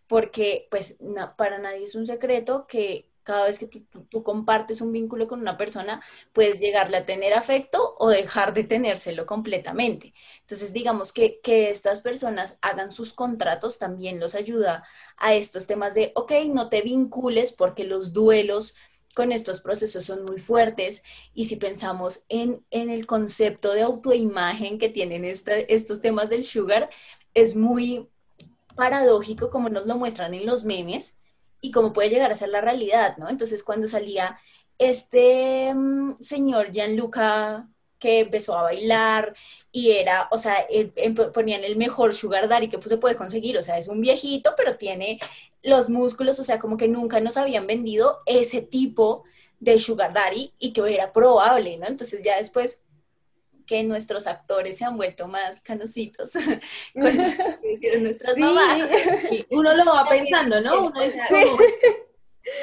porque pues para nadie es un secreto que cada vez que tú, compartes un vínculo con una persona, puedes llegarle a tener afecto o dejar de tenérselo completamente. Entonces, digamos que, que estas personas hagan sus contratos también los ayuda a estos temas de, ok, no te vincules porque los duelos con estos procesos son muy fuertes y si pensamos en, en el concepto de autoimagen que tienen estos temas del sugar, es muy paradójico como nos lo muestran en los memes, y cómo puede llegar a ser la realidad, ¿no? Entonces, cuando salía este mm, señor Gianluca que empezó a bailar y era, o sea, em, ponían el mejor sugar daddy que se puede conseguir, o sea, es un viejito, pero tiene los músculos, o sea, como que nunca nos habían vendido ese tipo de sugar daddy y que era probable, ¿no? Entonces ya después que nuestros actores se han vuelto más canositos con los que hicieron nuestras mamás. Sí, uno lo va pensando, ¿no? Uno Sí.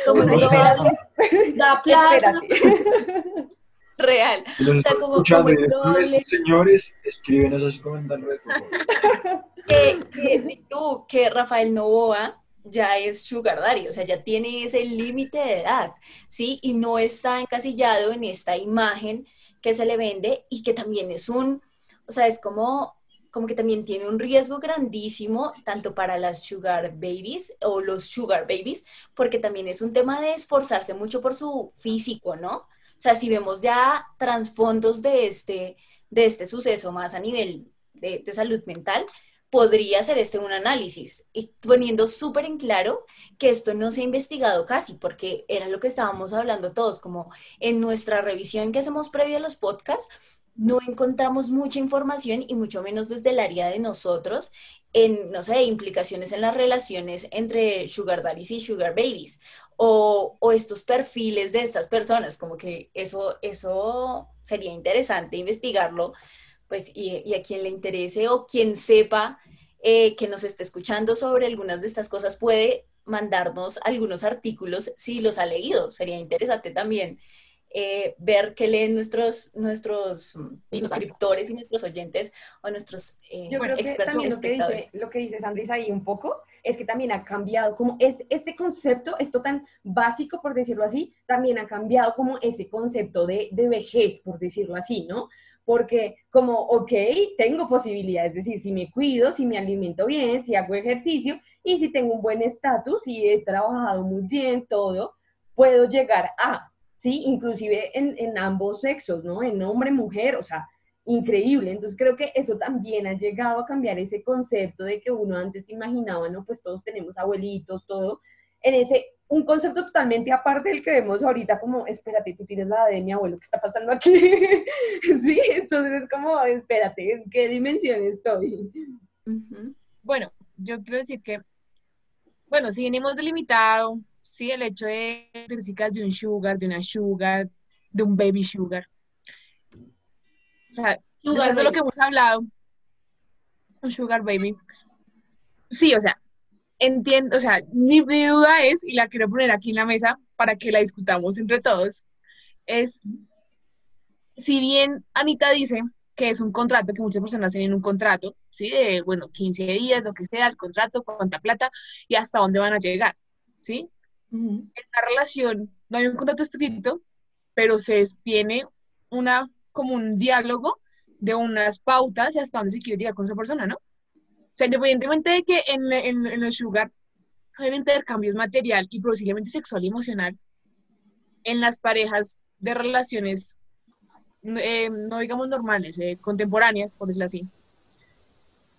como, como si da plata. Real. O sea, como- como es probable- señores, escríbenos así comentando por favor. que, que tú, que Rafael Novoa ya es sugar daddy, o sea, ya tiene ese límite de edad, ¿sí? Y no está encasillado en esta imagen que se le vende y que también es un, o sea, es como, como que también tiene un riesgo grandísimo, tanto para las sugar babies o los sugar babies, porque también es un tema de esforzarse mucho por su físico, ¿no? O sea, si vemos ya trasfondos de este, de este suceso más a nivel de, de salud mental, podría ser este un análisis. Y poniendo súper en claro que esto no se ha investigado casi, porque era lo que estábamos hablando todos, como en nuestra revisión que hacemos previo a los podcasts, no encontramos mucha información y mucho menos desde el área de nosotros en, no sé, implicaciones en las relaciones entre sugar daddies y sugar babies o, o estos perfiles de estas personas, como que eso, eso sería interesante investigarlo pues, y, y a quien le interese o quien sepa eh, que nos esté escuchando sobre algunas de estas cosas puede mandarnos algunos artículos si los ha leído. Sería interesante también eh, ver qué leen nuestros, nuestros suscriptores y nuestros oyentes o nuestros eh, Yo creo que expertos también lo que, espectadores. dice, lo que dice Sandris ahí un poco es que también ha cambiado, como es, este concepto, esto tan básico, por decirlo así, también ha cambiado como ese concepto de, de vejez, por decirlo así, ¿no? Porque como, ok, tengo posibilidades, es decir, si me cuido, si me alimento bien, si hago ejercicio y si tengo un buen estatus, si he trabajado muy bien, todo, puedo llegar a, ¿sí? Inclusive en ambos sexos, ¿no? En hombre, mujer, o sea, increíble. Entonces creo que eso también ha llegado a cambiar ese concepto de que uno antes imaginaba, ¿no? Pues todos tenemos abuelitos, todo, en ese, un concepto totalmente aparte del que vemos ahorita, como, espérate, tú tienes la de mi abuelo, ¿qué está pasando aquí? sí, entonces es como, espérate, ¿en qué dimensión estoy? Bueno, yo quiero decir que, bueno, si venimos delimitado, sí, el hecho de características de un sugar, de una sugar, de un baby sugar. O sea, Sugar después de lo que hemos hablado, un sugar baby. Sí, o sea, entiendo, o sea, mi, mi duda es, y la quiero poner aquí en la mesa para que la discutamos entre todos, es, si bien Anita dice que es un contrato, que muchas personas tienen un contrato, ¿sí? De, bueno, 15 días, lo que sea, el contrato, cuánta plata y hasta dónde van a llegar, ¿sí? Ujú. En la relación no hay un contrato escrito, pero se tiene una, como un diálogo de unas pautas y hasta dónde se quiere llegar con esa persona, ¿no? O sea, independientemente de que en, en, en el sugar hay un intercambio material y posiblemente sexual y emocional, en las parejas de relaciones, eh, no digamos normales, eh, contemporáneas, por decirlo así,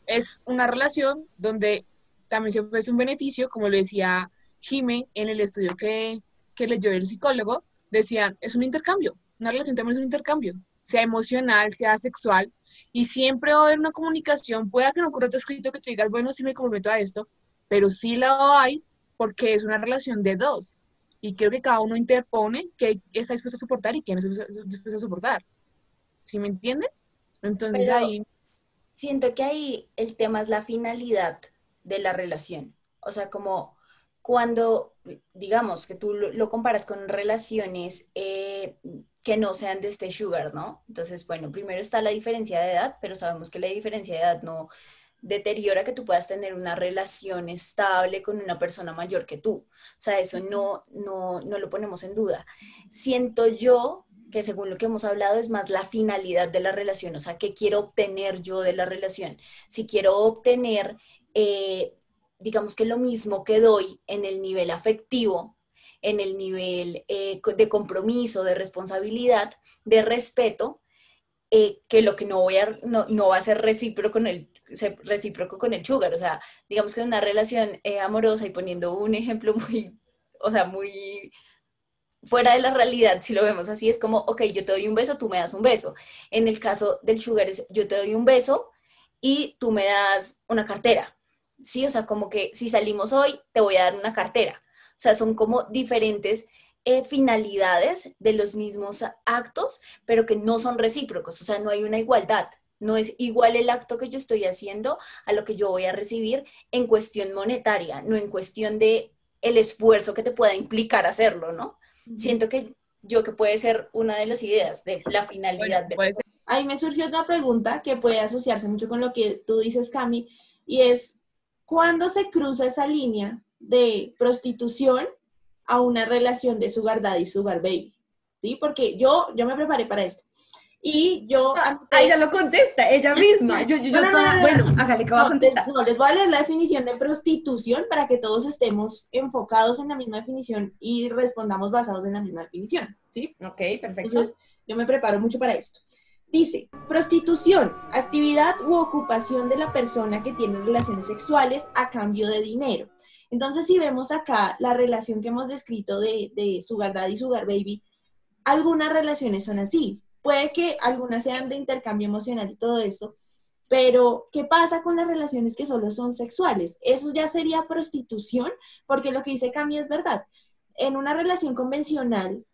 es una relación donde también se ofrece un beneficio, como lo decía Jime en el estudio que, que leyó el psicólogo, decían, es un intercambio, una relación también es un intercambio, sea emocional, sea sexual, y siempre va a haber una comunicación, pueda que no ocurra otro escrito que te digas, bueno, sí me comprometo a esto, pero sí la hay porque es una relación de dos, y creo que cada uno interpone que está dispuesto a soportar y que no está dispuesto a soportar. ¿Sí me entienden? Entonces Pero- ahí, Siento que ahí el tema es la finalidad de la relación. O sea, como cuando, digamos, que tú lo, lo comparas con relaciones eh, que no sean de este sugar, ¿no? Entonces, bueno, primero está la diferencia de edad, pero sabemos que la diferencia de edad no deteriora que tú puedas tener una relación estable con una persona mayor que tú. O sea, eso no, no, no lo ponemos en duda. Siento yo que según lo que hemos hablado es más la finalidad de la relación, o sea, qué quiero obtener yo de la relación. Si quiero obtener, eh, digamos que lo mismo que doy en el nivel afectivo, en el nivel eh, de compromiso, de responsabilidad, de respeto, eh, que lo que no, voy a, no, no va a ser recíproco con el recíproco con el sugar, o sea, digamos que una relación eh, amorosa y poniendo un ejemplo muy, o sea, muy fuera de la realidad, si lo vemos así, es como, ok, yo te doy un beso, tú me das un beso. En el caso del sugar es, yo te doy un beso y tú me das una cartera. Sí, o sea, como que si salimos hoy, te voy a dar una cartera. O sea, son como diferentes eh, finalidades de los mismos actos, pero que no son recíprocos, o sea, no hay una igualdad. No es igual el acto que yo estoy haciendo a lo que yo voy a recibir en cuestión monetaria, no en cuestión de el esfuerzo que te pueda implicar hacerlo, ¿no? Siento que yo que puede ser una de las ideas de la finalidad de Ahí me surgió otra pregunta que puede asociarse mucho con lo que tú dices, Cami, y es, ¿cuándo se cruza esa línea de prostitución a una relación de sugar daddy y sugar baby? ¿Sí? Porque yo, yo me preparé para esto. Y yo... Ah, ya lo contesta, ella misma. Yo, yo, yo bueno, hágale que va a contestar. no, les voy a leer la definición de prostitución para que todos estemos enfocados en la misma definición y respondamos basados en la misma definición. ¿Sí? Ok, perfecto. Entonces, yo me preparo mucho para esto. Dice, prostitución, actividad u ocupación de la persona que tiene relaciones sexuales a cambio de dinero. Entonces, si vemos acá la relación que hemos descrito de, de Sugar Daddy y Sugar Baby, algunas relaciones son así. Puede que algunas sean de intercambio emocional y todo esto, pero ¿qué pasa con las relaciones que solo son sexuales? Eso ya sería prostitución, porque lo que dice Cami es verdad. En una relación convencional,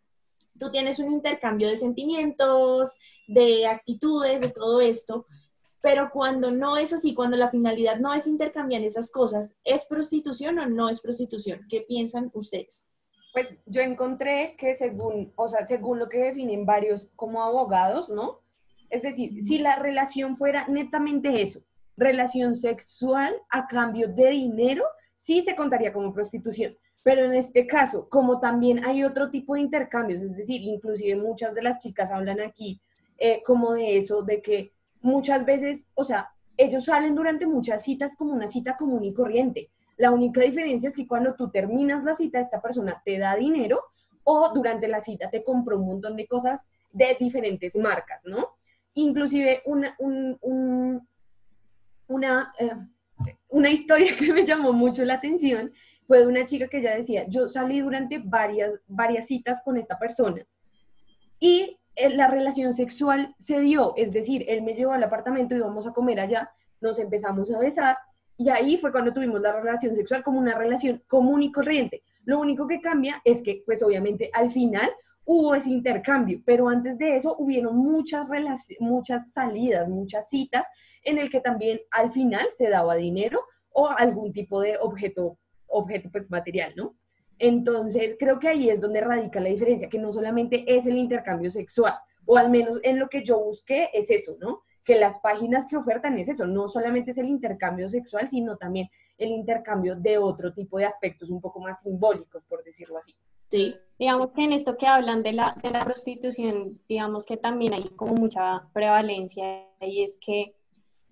tú tienes un intercambio de sentimientos, de actitudes, de todo esto, pero cuando no es así, cuando la finalidad no es intercambiar esas cosas, ¿es prostitución o no es prostitución? ¿Qué piensan ustedes? Pues yo encontré que según, o sea, según lo que definen varios como abogados, ¿no? Es decir, si la relación fuera netamente eso, relación sexual a cambio de dinero, sí se contaría como prostitución. Pero en este caso, como también hay otro tipo de intercambios, es decir, inclusive muchas de las chicas hablan aquí eh, como de eso, de que muchas veces, o sea, ellos salen durante muchas citas como una cita común y corriente, la única diferencia es que cuando tú terminas la cita, esta persona te da dinero o durante la cita te compró un montón de cosas de diferentes marcas, ¿no? Inclusive una, una, eh, una historia que me llamó mucho la atención fue de una chica que ya decía, yo salí durante varias, varias citas con esta persona y la relación sexual se dio, es decir, él me llevó al apartamento y vamos a comer allá, nos empezamos a besar y ahí fue cuando tuvimos la relación sexual como una relación común y corriente. Lo único que cambia es que, pues obviamente, al final hubo ese intercambio, pero antes de eso hubieron muchas, muchas salidas, muchas citas en el que también al final se daba dinero o algún tipo de objeto, objeto pues, material, ¿no? Entonces, creo que ahí es donde radica la diferencia, que no solamente es el intercambio sexual, o al menos en lo que yo busqué es eso, ¿no? que las páginas que ofertan es eso, no solamente es el intercambio sexual, sino también el intercambio de otro tipo de aspectos un poco más simbólicos, por decirlo así. Sí, digamos que en esto que hablan de la, de la prostitución, digamos que también hay como mucha prevalencia y es que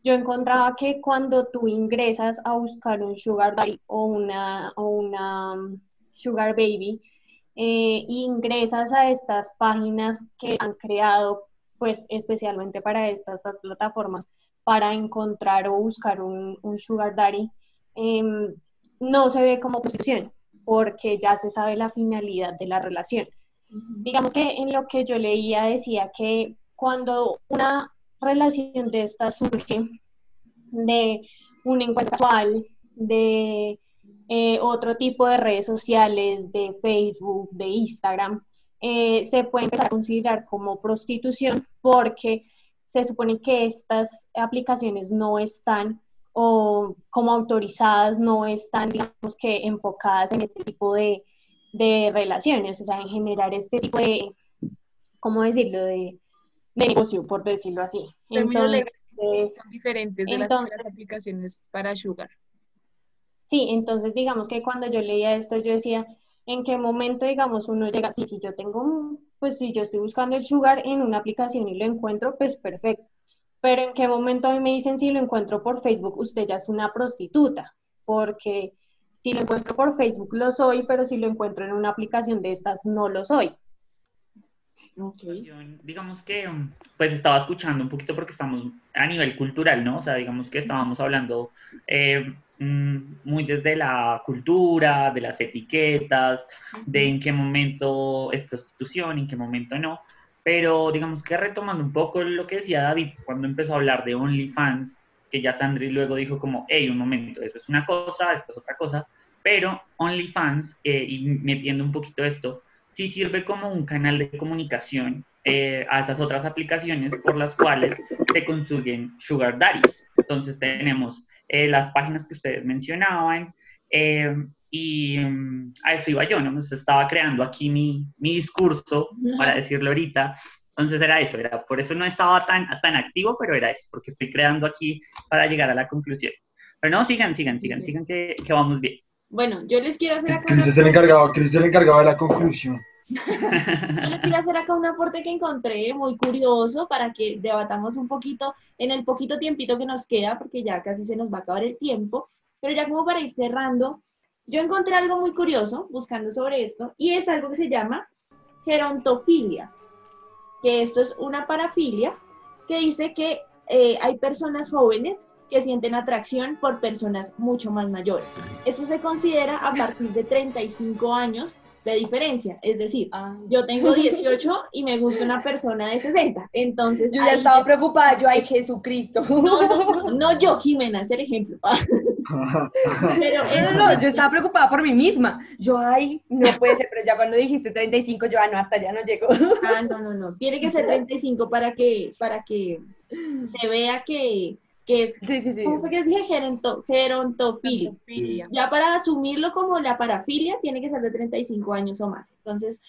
yo encontraba que cuando tú ingresas a buscar un sugar daddy o una, o una sugar baby, eh, ingresas a estas páginas que han creado pues especialmente para estas, estas plataformas, para encontrar o buscar un, sugar daddy, em, no se ve como posición, porque ya se sabe la finalidad de la relación. Digamos que en lo que yo leía decía que cuando una relación de esta surge de un encuentro casual, de eh, otro tipo de redes sociales, de Facebook, de Instagram, eh, se puede empezar a considerar como prostitución porque se supone que estas aplicaciones no están o como autorizadas, no están, digamos que, enfocadas en este tipo de, de relaciones, o sea, en generar este tipo de, ¿cómo decirlo?, de, negocio, por decirlo así. Entonces, son diferentes de las, las aplicaciones para Sugar. Sí, entonces digamos que cuando yo leía esto, yo decía, en qué momento, digamos, uno llega, sí, si yo tengo, pues si yo estoy buscando el sugar en una aplicación y lo encuentro, pues perfecto. Pero en qué momento a mí me dicen si lo encuentro por Facebook, usted ya es una prostituta, porque si lo encuentro por Facebook lo soy, pero si lo encuentro en una aplicación de estas no lo soy. Okay. digamos que pues estaba escuchando un poquito porque estamos a nivel cultural, ¿no? O sea, digamos que estábamos hablando eh, Mm, muy desde la cultura, de las etiquetas, de en qué momento es prostitución, en qué momento no. Pero digamos que retomando un poco lo que decía David cuando empezó a hablar de OnlyFans, que ya Sandri luego dijo como, hey, un momento, eso es una cosa, esto es otra cosa, pero OnlyFans, eh, y metiendo un poquito esto, sí sirve como un canal de comunicación eh, a esas otras aplicaciones por las cuales se consiguen sugar daddies. Entonces tenemos eh, las páginas que ustedes mencionaban eh, y mm, a eso iba yo, ¿no? estaba creando aquí mi, mi discurso, para decirlo ahorita. Entonces era eso, era, por eso no estaba tan, tan activo, pero era eso, porque estoy creando aquí para llegar a la conclusión. Pero no, sigan, sigan, sigan, sigan que, que vamos bien. Bueno, yo les quiero hacer acá. Cris es el encargado, Cris es el encargado de la conclusión. Yo les quiero hacer acá un aporte que encontré muy curioso para que debatamos un poquito en el poquito tiempito que nos queda, porque ya casi se nos va a acabar el tiempo, pero ya como para ir cerrando, yo encontré algo muy curioso buscando sobre esto y es algo que se llama gerontofilia, que esto es una parafilia que dice que eh, hay personas jóvenes que sienten atracción por personas mucho más mayores. Eso se considera a partir de 35 años de diferencia. Es decir, Ah. yo tengo 18 y me gusta una persona de 60. Entonces, Yo ya estaba preocupada, yo, ay, Jesucristo. no, no, no, yo, Jimena, es el ejemplo. Pero eso, no, no, yo estaba preocupada por mí misma. Yo, ay, no puede ser, pero ya cuando dijiste 35, yo, ah, no, hasta ya no llego. ah, no, no, no, tiene que ser 35 para que, para que se vea que, que es, Sí, sí, sí. ¿cómo fue que les dije? Geronto, gerontofilia. Filia. Ya para asumirlo como la parafilia tiene que ser de 35 años o más. Entonces,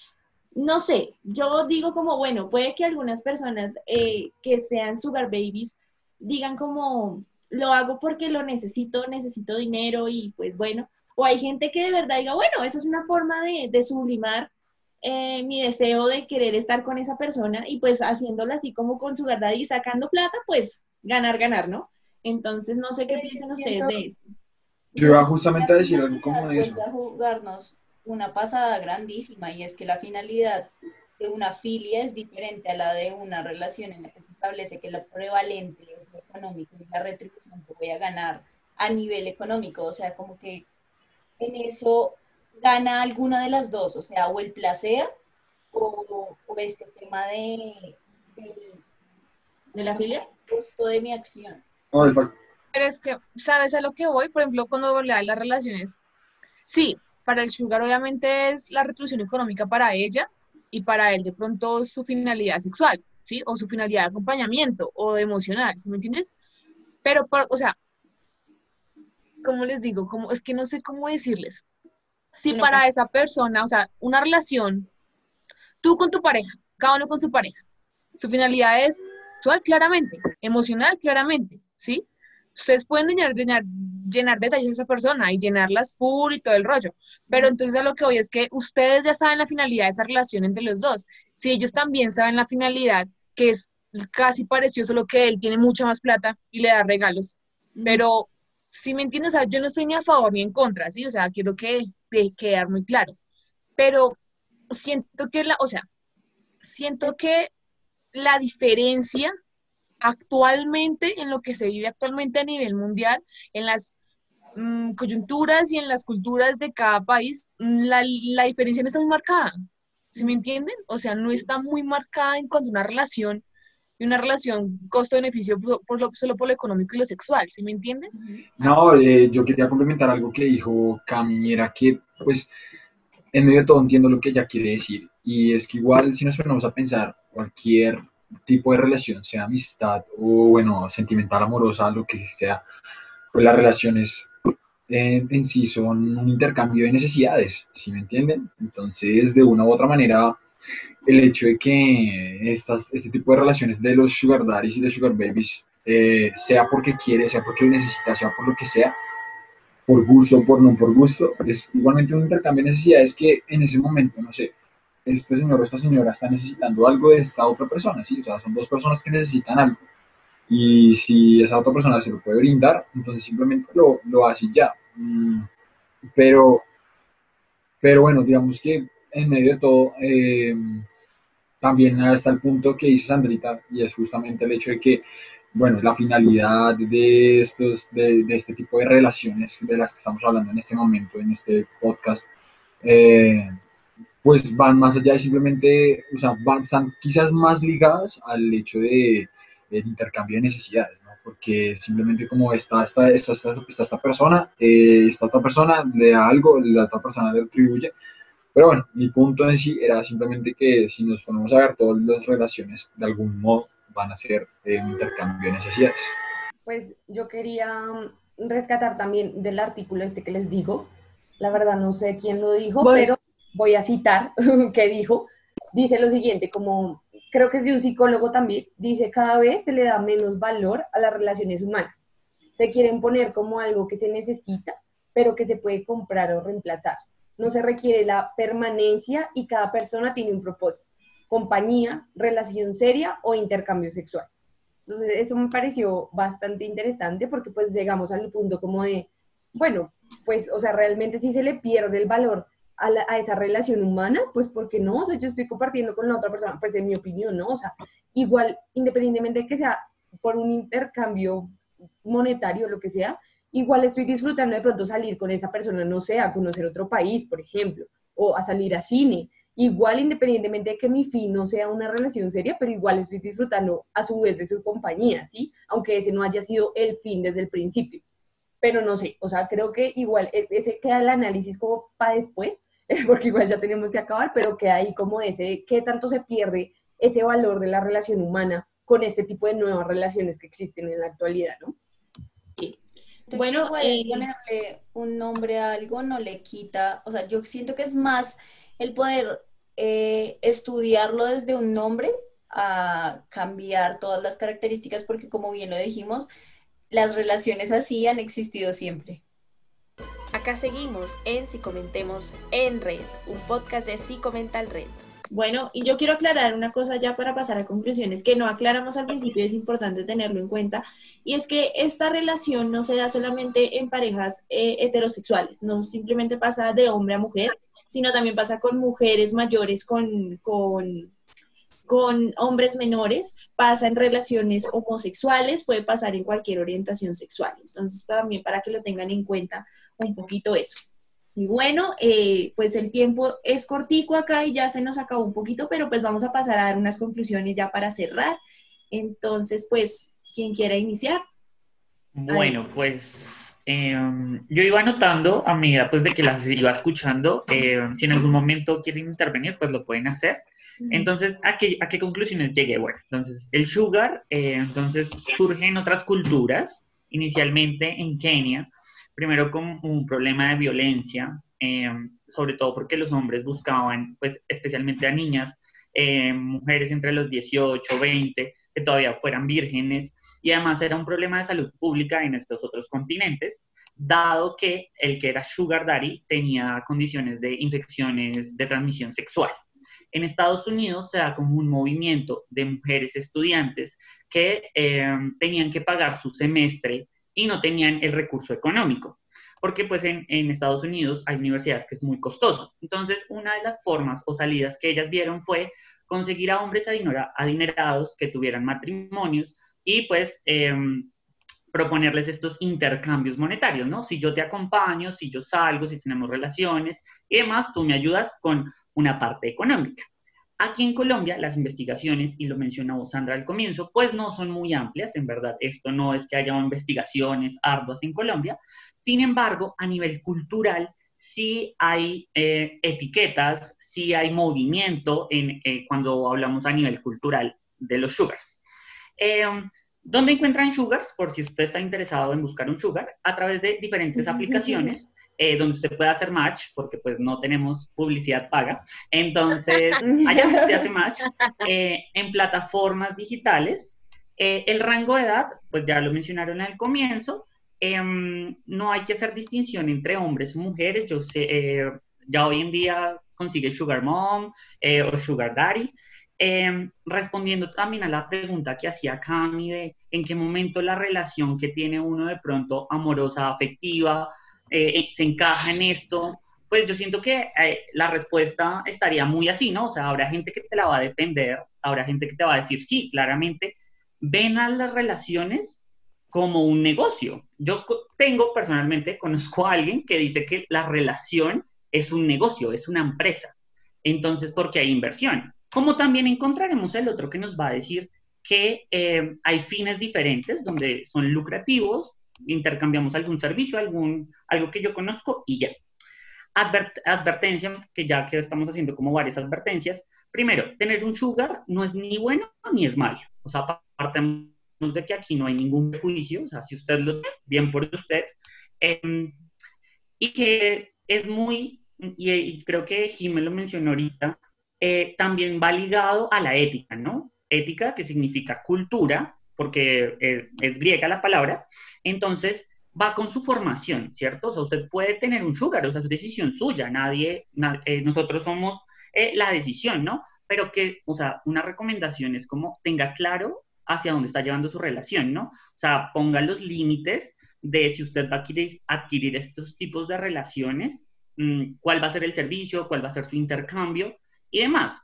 no sé, yo digo como, bueno, puede que algunas personas eh, que sean sugar babies digan como, lo hago porque lo necesito, necesito dinero y pues bueno, o hay gente que de verdad diga, bueno, eso es una forma de, de sublimar eh, mi deseo de querer estar con esa persona y pues haciéndolo así como con su verdad y sacando plata, pues ganar, ganar, ¿no? Entonces, no sé qué piensan ustedes de eso. Yo iba justamente a decir algo como de eso. a jugarnos una pasada grandísima y es que la finalidad de una filia es diferente a la de una relación en la que se establece que lo prevalente es lo económico y la retribución que voy a ganar a nivel económico, o sea, como que en eso gana alguna de las dos, o sea, o el placer o, o este tema de, del ¿De la filia? costo de mi acción. Pero es que, ¿sabes a lo que voy? Por ejemplo, cuando le das las relaciones. Sí, para el sugar obviamente es la retribución económica para ella y para él de pronto su finalidad sexual, ¿sí? O su finalidad de acompañamiento o de emocional, ¿sí me entiendes? Pero, por- o sea, ¿cómo les digo? Como, es que no sé cómo decirles. Si para esa persona, o sea, una relación, tú con tu pareja, cada uno con su pareja, su finalidad es sexual claramente, emocional claramente, ¿sí? Ustedes pueden llenar, llenar, llenar detalles a esa persona y llenarlas full y todo el rollo, pero entonces a lo que voy es que ustedes ya saben la finalidad de esa relación entre los dos. Si ellos también saben la finalidad, que es casi parecido, solo que él tiene mucha más plata y le da regalos, pero si me entiendes, o sea, yo no estoy ni a favor ni en contra, ¿sí? O sea, quiero que de quedar muy claro, pero siento que la, o sea, siento que la diferencia actualmente en lo que se vive actualmente a nivel mundial, en las mm, coyunturas y en las culturas de cada país, mm, la, la diferencia no está muy marcada. ¿Sí me entienden? O sea, no está muy marcada en cuanto a una relación y una relación costo-beneficio solo por lo económico y lo sexual. ¿Sí me entienden? No, eh, yo quería complementar algo que dijo Cami, era que, pues, en medio de todo entiendo lo que ella quiere decir. Y es que igual, si nos ponemos a pensar, cualquier tipo de relación, sea amistad o, bueno, sentimental, amorosa, lo que sea, pues las relaciones eh, en sí son un intercambio de necesidades, ¿sí me entienden? Entonces, de una u otra manera, el hecho de que estas, este tipo de relaciones de los sugar daddies y de sugar babies, eh, sea porque quiere, sea porque lo necesita, sea por lo que sea, por gusto, por no por gusto, es igualmente un intercambio de necesidades que en ese momento, no sé, este señor o esta señora está necesitando algo de esta otra persona, ¿sí? O sea, son dos personas que necesitan algo. Y si esa otra persona se lo puede brindar, entonces simplemente lo, lo hace ya. Mm, Pero, pero bueno, digamos que en medio de todo, eh, también está el punto que dice Sandrita, y es justamente el hecho de que, bueno, la finalidad de, estos, de, de este tipo de relaciones de las que estamos hablando en este momento, en este podcast, eh, pues van más allá de simplemente, o sea, van, están quizás más ligadas al hecho de, del intercambio de necesidades, ¿no? Porque simplemente como está esta, esta, esta, esta persona, eh, esta otra persona le da algo, la otra persona le retribuye, Pero bueno, mi punto en sí era simplemente que si nos ponemos a ver todas las relaciones, de algún modo van a ser eh, un intercambio de necesidades. Pues yo quería rescatar también del artículo este que les digo. La verdad no sé quién lo dijo, pero voy a citar que dijo. Dice lo siguiente, como creo que es de un psicólogo también, dice, cada vez se le da menos valor a las relaciones humanas. Se quieren poner como algo que se necesita, pero que se puede comprar o reemplazar. No se requiere la permanencia y cada persona tiene un propósito, compañía, relación seria o intercambio sexual. Entonces, eso me pareció bastante interesante porque pues llegamos al punto como de, bueno, pues, o sea, realmente si se le pierde el valor a, esa relación humana, pues porque no, o sea, yo estoy compartiendo con la otra persona, pues en mi opinión, ¿no? O sea, igual, independientemente de que sea por un intercambio monetario, lo que sea, igual estoy disfrutando de pronto salir con esa persona, no sé, a conocer otro país, por ejemplo, o a salir a cine. Igual, independientemente de que mi fin no sea una relación seria, pero igual estoy disfrutando a su vez de su compañía, ¿sí? Aunque ese no haya sido el fin desde el principio. Pero no sé, o sea, creo que igual e, ese queda el análisis como para después, porque igual ya tenemos que acabar, pero que ahí como ese, qué tanto se pierde ese valor de la relación humana con este tipo de nuevas relaciones que existen en la actualidad, ¿no? Bueno, eh, ponerle un nombre a algo no le quita, o sea, yo siento que es más el poder eh, estudiarlo desde un nombre a cambiar todas las características, porque como bien lo dijimos, las relaciones así han existido siempre. Acá seguimos en Si Comentemos en Red, un podcast de Si Comental Red. Bueno, y yo quiero aclarar una cosa ya para pasar a conclusiones que no aclaramos al principio, es importante tenerlo en cuenta, y es que esta relación no se da solamente en parejas eh, heterosexuales, no simplemente pasa de hombre a mujer, sino también pasa con mujeres mayores, con, con, con hombres menores, pasa en relaciones homosexuales, puede pasar en cualquier orientación sexual. Entonces, también para que lo tengan en cuenta un poquito eso. Y bueno, eh, pues el tiempo es cortico acá y ya se nos acabó un poquito, pero pues vamos a pasar a dar unas conclusiones ya para cerrar. Entonces, pues, ¿quién quiera iniciar? Bueno, pues em, yo iba anotando a medida pues de que las iba escuchando. Em, si en algún momento quieren intervenir, pues lo pueden hacer. Entonces, ¿a qué, ¿a qué conclusiones llegué? Bueno, entonces el sugar, eh, entonces surge en otras culturas, inicialmente en Kenia, primero con un problema de violencia, eh, sobre todo porque los hombres buscaban, pues especialmente a niñas, eh, mujeres entre los 18, 20, que todavía fueran vírgenes, y además era un problema de salud pública en estos otros continentes, dado que el que era sugar daddy tenía condiciones de infecciones de transmisión sexual. En Estados Unidos se da como un movimiento de mujeres estudiantes que eh, tenían que pagar su semestre y no tenían el recurso económico, porque pues en, Estados Unidos hay universidades que es muy costoso. Entonces, una de las formas o salidas que ellas vieron fue conseguir a hombres adinerados que tuvieran matrimonios y pues em, proponerles estos intercambios monetarios, ¿no? Si yo te acompaño, si yo salgo, si tenemos relaciones y demás, tú me ayudas con una parte económica. Aquí en Colombia las investigaciones, y lo mencionó Sandra al comienzo, pues no son muy amplias, en verdad esto no es que haya investigaciones arduas en Colombia, sin embargo, a nivel cultural sí hay eh, etiquetas, sí hay movimiento en, eh, cuando hablamos a nivel cultural de los sugars. Em, ¿Dónde encuentran sugars? Por si usted está interesado en buscar un sugar, a través de diferentes aplicaciones. Eh, donde usted puede hacer match, porque pues no tenemos publicidad paga. Entonces, allá donde usted hace match, eh, en plataformas digitales, eh, el rango de edad, pues ya lo mencionaron al comienzo, em, no hay que hacer distinción entre hombres y mujeres. Yo sé, ya hoy en día consigue Sugar Mom o Sugar Daddy. Em, respondiendo también a la pregunta que hacía Cami de en qué momento la relación que tiene uno de pronto amorosa, afectiva, eh, se encaja en esto, pues yo siento que eh, la respuesta estaría muy así, ¿no? O sea, habrá gente que te la va a defender, habrá gente que te va a decir, sí, claramente, ven a las relaciones como un negocio. Yo tengo personalmente, conozco a alguien que dice que la relación es un negocio, es una empresa. Entonces, porque hay inversión. Como también encontraremos el otro que nos va a decir que eh, hay fines diferentes donde son lucrativos intercambiamos algún servicio, algún, algo que yo conozco y ya. advert- advertencia, que ya que estamos haciendo como varias advertencias, primero, tener un sugar no es ni bueno ni es malo. O sea, partamos de que aquí no hay ningún prejuicio, o sea, si usted lo ve, bien por usted. Em, y que es muy, y, y creo que Jimé lo mencionó ahorita, eh, también va ligado a la ética, ¿no? Ética que significa cultura, porque eh, es griega la palabra, entonces va con su formación, ¿cierto? O sea, usted puede tener un sugar, o sea, es decisión suya, nadie, na- eh, nosotros somos eh, la decisión, ¿no? Pero que, o sea, una recomendación es como tenga claro hacia dónde está llevando su relación, ¿no? O sea, ponga los límites de si usted va a adquirir, adquirir estos tipos de relaciones, mm, cuál va a ser el servicio, cuál va a ser su intercambio y demás.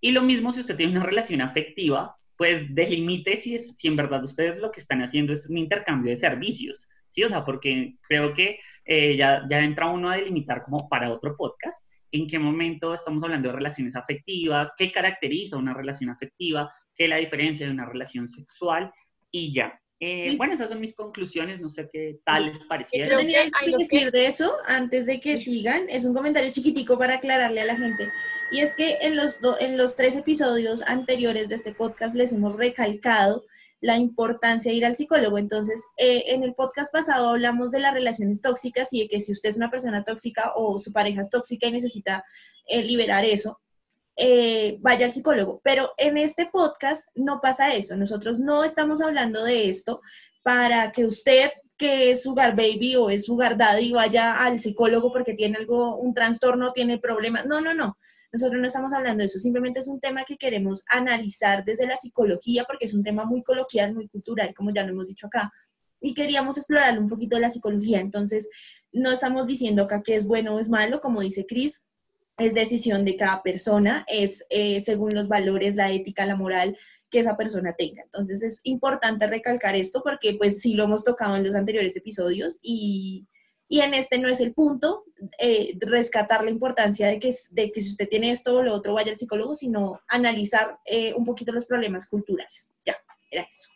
Y lo mismo si usted tiene una relación afectiva, pues delimite si, es, si en verdad ustedes lo que están haciendo es un intercambio de servicios, ¿sí? O sea, porque creo que eh, ya, ya entra uno a delimitar como para otro podcast, en qué momento estamos hablando de relaciones afectivas, qué caracteriza una relación afectiva, qué es la diferencia de una relación sexual y ya. Eh, bueno, esas son mis conclusiones, no sé qué tal les Yo parecieron. Creo tenía que- decir de eso antes de que sigan. Es un comentario chiquitico para aclararle a la gente. Y es que en los, do- en los tres episodios anteriores de este podcast les hemos recalcado la importancia de ir al psicólogo. Entonces, eh, en el podcast pasado hablamos de las relaciones tóxicas y de que si usted es una persona tóxica o su pareja es tóxica y necesita eh, liberar eso, eh, vaya al psicólogo. Pero en este podcast no pasa eso. Nosotros no estamos hablando de esto para que usted que es sugar baby o es sugar daddy vaya al psicólogo porque tiene algo, un trastorno, tiene problemas. No, no, no. Nosotros no estamos hablando de eso, simplemente es un tema que queremos analizar desde la psicología porque es un tema muy coloquial, muy cultural, como ya lo hemos dicho acá. Y queríamos explorar un poquito de la psicología. Entonces, no estamos diciendo acá que es bueno o es malo, como dice Cris, es decisión de cada persona, es eh, según los valores, la ética, la moral que esa persona tenga. Entonces es importante recalcar esto porque pues sí lo hemos tocado en los anteriores episodios y, y en este no es el punto, eh, rescatar la importancia de que, de que si usted tiene esto o lo otro vaya al psicólogo, sino analizar eh, un poquito los problemas culturales. Ya, era eso.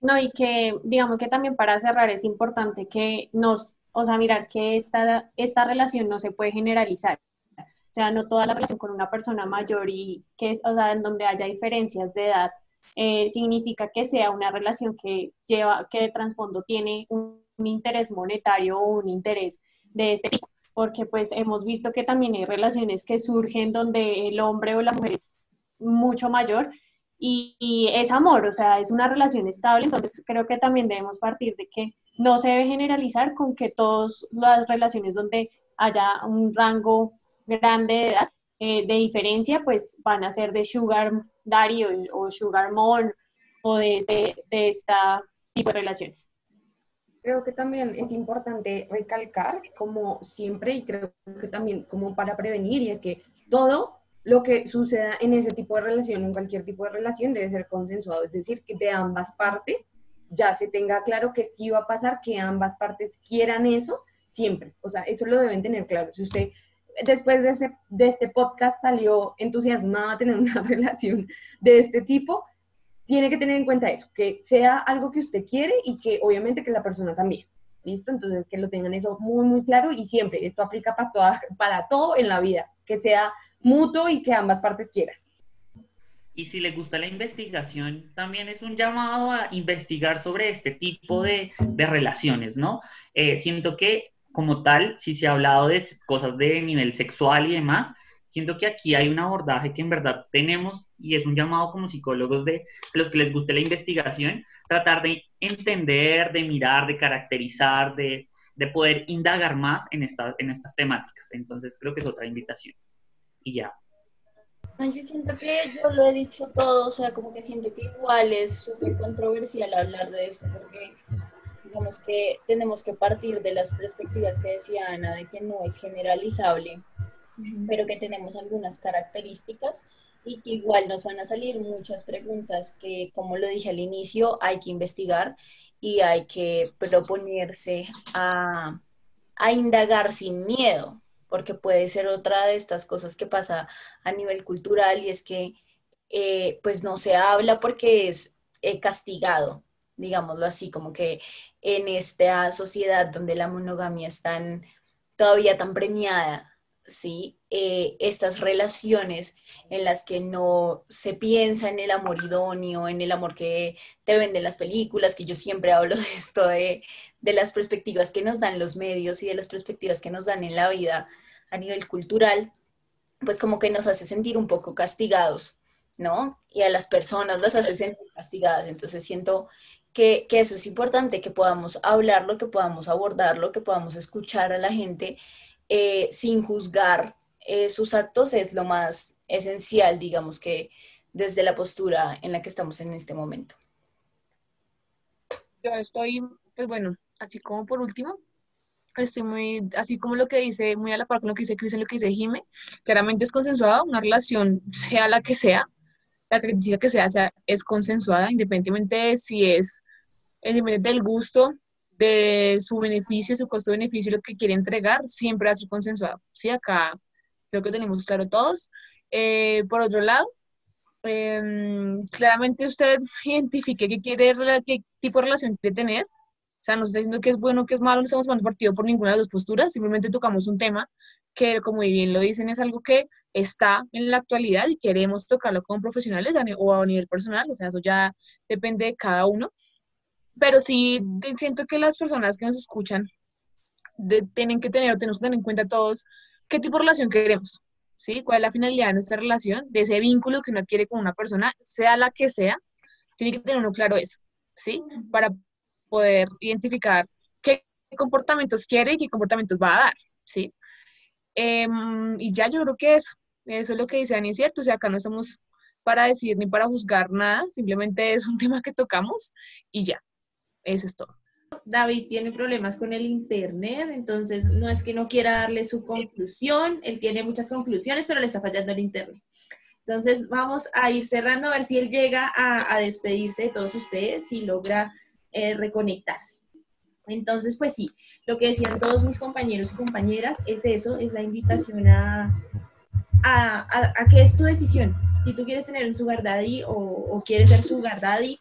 No, y que digamos que también para cerrar es importante que nos, o sea, mirar que esta, esta relación no se puede generalizar. O sea, no toda la relación con una persona mayor y que es, o sea, en donde haya diferencias de edad, eh, significa que sea una relación que lleva, que de trasfondo tiene un, un interés monetario o un interés de este tipo. Porque pues hemos visto que también hay relaciones que surgen donde el hombre o la mujer es mucho mayor y, y, es amor, o sea, es una relación estable, entonces creo que también debemos partir de que no se debe generalizar con que todas las relaciones donde haya un rango grande de edad eh, de diferencia, pues van a ser de sugar daddy o, sugar mom o de, este, de esta tipo de relaciones. Creo que también es importante recalcar, como siempre, y creo que también como para prevenir, y es que todo lo que suceda en ese tipo de relación, en cualquier tipo de relación, debe ser consensuado, es decir, que de ambas partes ya se tenga claro que sí va a pasar, que ambas partes quieran eso siempre. O sea, eso lo deben tener claro. Si usted después de, este podcast salió entusiasmada a tener una relación de este tipo, tiene que tener en cuenta eso, que sea algo que usted quiere y que obviamente que la persona también. ¿Listo? Entonces, que lo tengan eso muy, muy claro y siempre, esto aplica para, toda, para todo en la vida, que sea mutuo y que ambas partes quieran. Y si le gusta la investigación, también es un llamado a investigar sobre este tipo de, de relaciones, ¿no? Eh, siento que como tal, si se ha hablado de cosas de nivel sexual y demás, siento que aquí hay un abordaje que en verdad tenemos y es un llamado como psicólogos de los que les guste la investigación, tratar de entender, de mirar, de caracterizar, de, de poder indagar más en, esta, en estas temáticas. Entonces creo que es otra invitación. Y ya. Yo siento que yo lo he dicho todo, o sea, como que siento que igual es súper controversial hablar de esto, porque digamos que tenemos que partir de las perspectivas que decía Ana, de que no es generalizable, pero que tenemos algunas características y que igual nos van a salir muchas preguntas que, como lo dije al inicio, hay que investigar y hay que proponerse a, a indagar sin miedo, porque puede ser otra de estas cosas que pasa a nivel cultural y es que eh, pues no se habla porque es eh, castigado, digámoslo así, como que en esta sociedad donde la monogamia es tan todavía tan premiada, ¿sí? Eh, estas relaciones en las que no se piensa en el amor idóneo, en el amor que te venden las películas, que yo siempre hablo de esto, de, de las perspectivas que nos dan los medios y de las perspectivas que nos dan en la vida a nivel cultural, pues como que nos hace sentir un poco castigados, ¿no? Y a las personas las hace sentir castigadas. Entonces siento que, eso es importante, que podamos hablarlo, que podamos abordarlo, que podamos escuchar a la gente eh, sin juzgar eh, sus actos, es lo más esencial, digamos que desde la postura en la que estamos en este momento. Yo estoy, pues bueno, así como por último, estoy muy, así como lo que dice, muy a la par con lo que dice Cris lo que dice Jime, claramente es consensuada, una relación, sea la que sea, la crítica que se hace es consensuada, independientemente de si es, independientemente del gusto, de su beneficio, su costo-beneficio, lo que quiere entregar, siempre va a ser consensuado. Sí, acá creo que tenemos claro todos. Eh, por otro lado, em, claramente usted identifique qué quiere, qué tipo de relación quiere tener, o sea, no está diciendo que es bueno, que es malo, no estamos tomando partido por ninguna de las posturas, simplemente tocamos un tema que, como bien lo dicen, es algo que está en la actualidad y queremos tocarlo con profesionales o a nivel personal, o sea, eso ya depende de cada uno. Pero sí siento que las personas que nos escuchan tienen que tener o tenemos que tener en cuenta todos qué tipo de relación queremos, ¿sí? ¿Cuál es la finalidad de nuestra relación, de ese vínculo que uno adquiere con una persona, sea la que sea? Tiene que tener uno claro eso, ¿sí? Para poder identificar qué comportamientos quiere y qué comportamientos va a dar, ¿sí? Em, y ya yo creo que eso, eso es lo que dice Dani, cierto, o sea, acá no estamos para decir ni para juzgar nada, simplemente es un tema que tocamos y ya, eso es todo. David tiene problemas con el Internet, entonces no es que no quiera darle su conclusión, él tiene muchas conclusiones, pero le está fallando el Internet. Entonces vamos a ir cerrando a ver si él llega a, despedirse de todos ustedes, si logra eh, reconectarse. Entonces, pues sí, lo que decían todos mis compañeros y compañeras es eso, es la invitación a, a, a, que es tu decisión. Si tú quieres tener un sugar daddy o, quieres ser sugar daddy,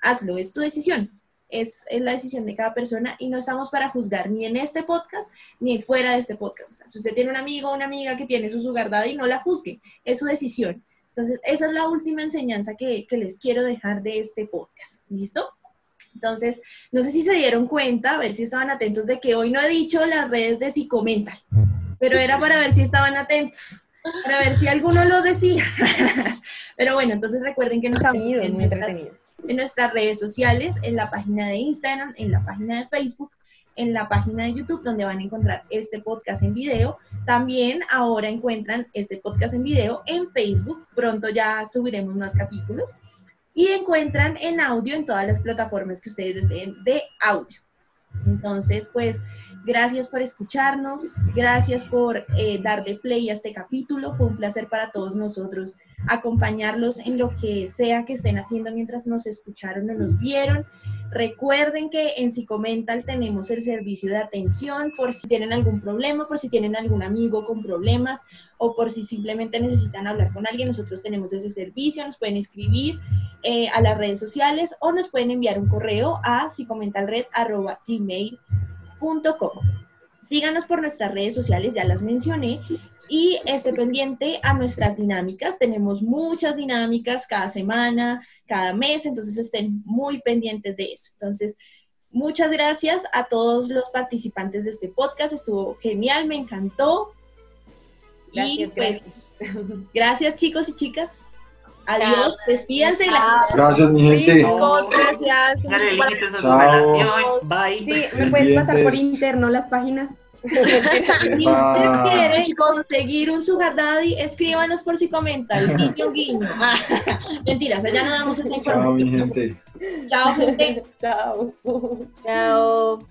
hazlo, es tu decisión. Es, es, la decisión de cada persona y no estamos para juzgar ni en este podcast ni fuera de este podcast. O sea, si usted tiene un amigo o una amiga que tiene su sugar daddy, no la juzgue, es su decisión. Entonces, esa es la última enseñanza que, que les quiero dejar de este podcast. ¿Listo? Entonces, no sé si se dieron cuenta, a ver si estaban atentos de que hoy no he dicho las redes de Psicomental, pero era para ver si estaban atentos, para ver si alguno lo decía. pero bueno, entonces recuerden que nos en nuestras, en nuestras redes sociales, en la página de Instagram, en la página de Facebook, en la página de YouTube donde van a encontrar este podcast en video. También ahora encuentran este podcast en video en Facebook. Pronto ya subiremos más capítulos y encuentran en audio en todas las plataformas que ustedes deseen de audio. Entonces, pues, gracias por escucharnos, gracias por eh, darle play a este capítulo. Fue un placer para todos nosotros acompañarlos en lo que sea que estén haciendo mientras nos escucharon o nos vieron. Recuerden que en Psicomental tenemos el servicio de atención por si tienen algún problema, por si tienen algún amigo con problemas o por si simplemente necesitan hablar con alguien. Nosotros tenemos ese servicio, nos pueden escribir eh, a las redes sociales o nos pueden enviar un correo a psicomentalred.gmail.com. Síganos por nuestras redes sociales, ya las mencioné, y esté pendiente a nuestras dinámicas. Tenemos muchas dinámicas cada semana, cada mes, entonces estén muy pendientes de eso. Entonces, muchas gracias a todos los participantes de este podcast. Estuvo genial, me encantó. Gracias, y pues, gracias. chicos y chicas. Adiós, despídense. Gracias, mi gente. gracias. Bye. Sí, me puedes pasar por interno las páginas. Si usted quiere conseguir un sugar daddy, escríbanos por si comenta, guiño, guiño. Mentiras, allá no damos esa información. Chao, mi gente. Chao, gente. Chao. Chao.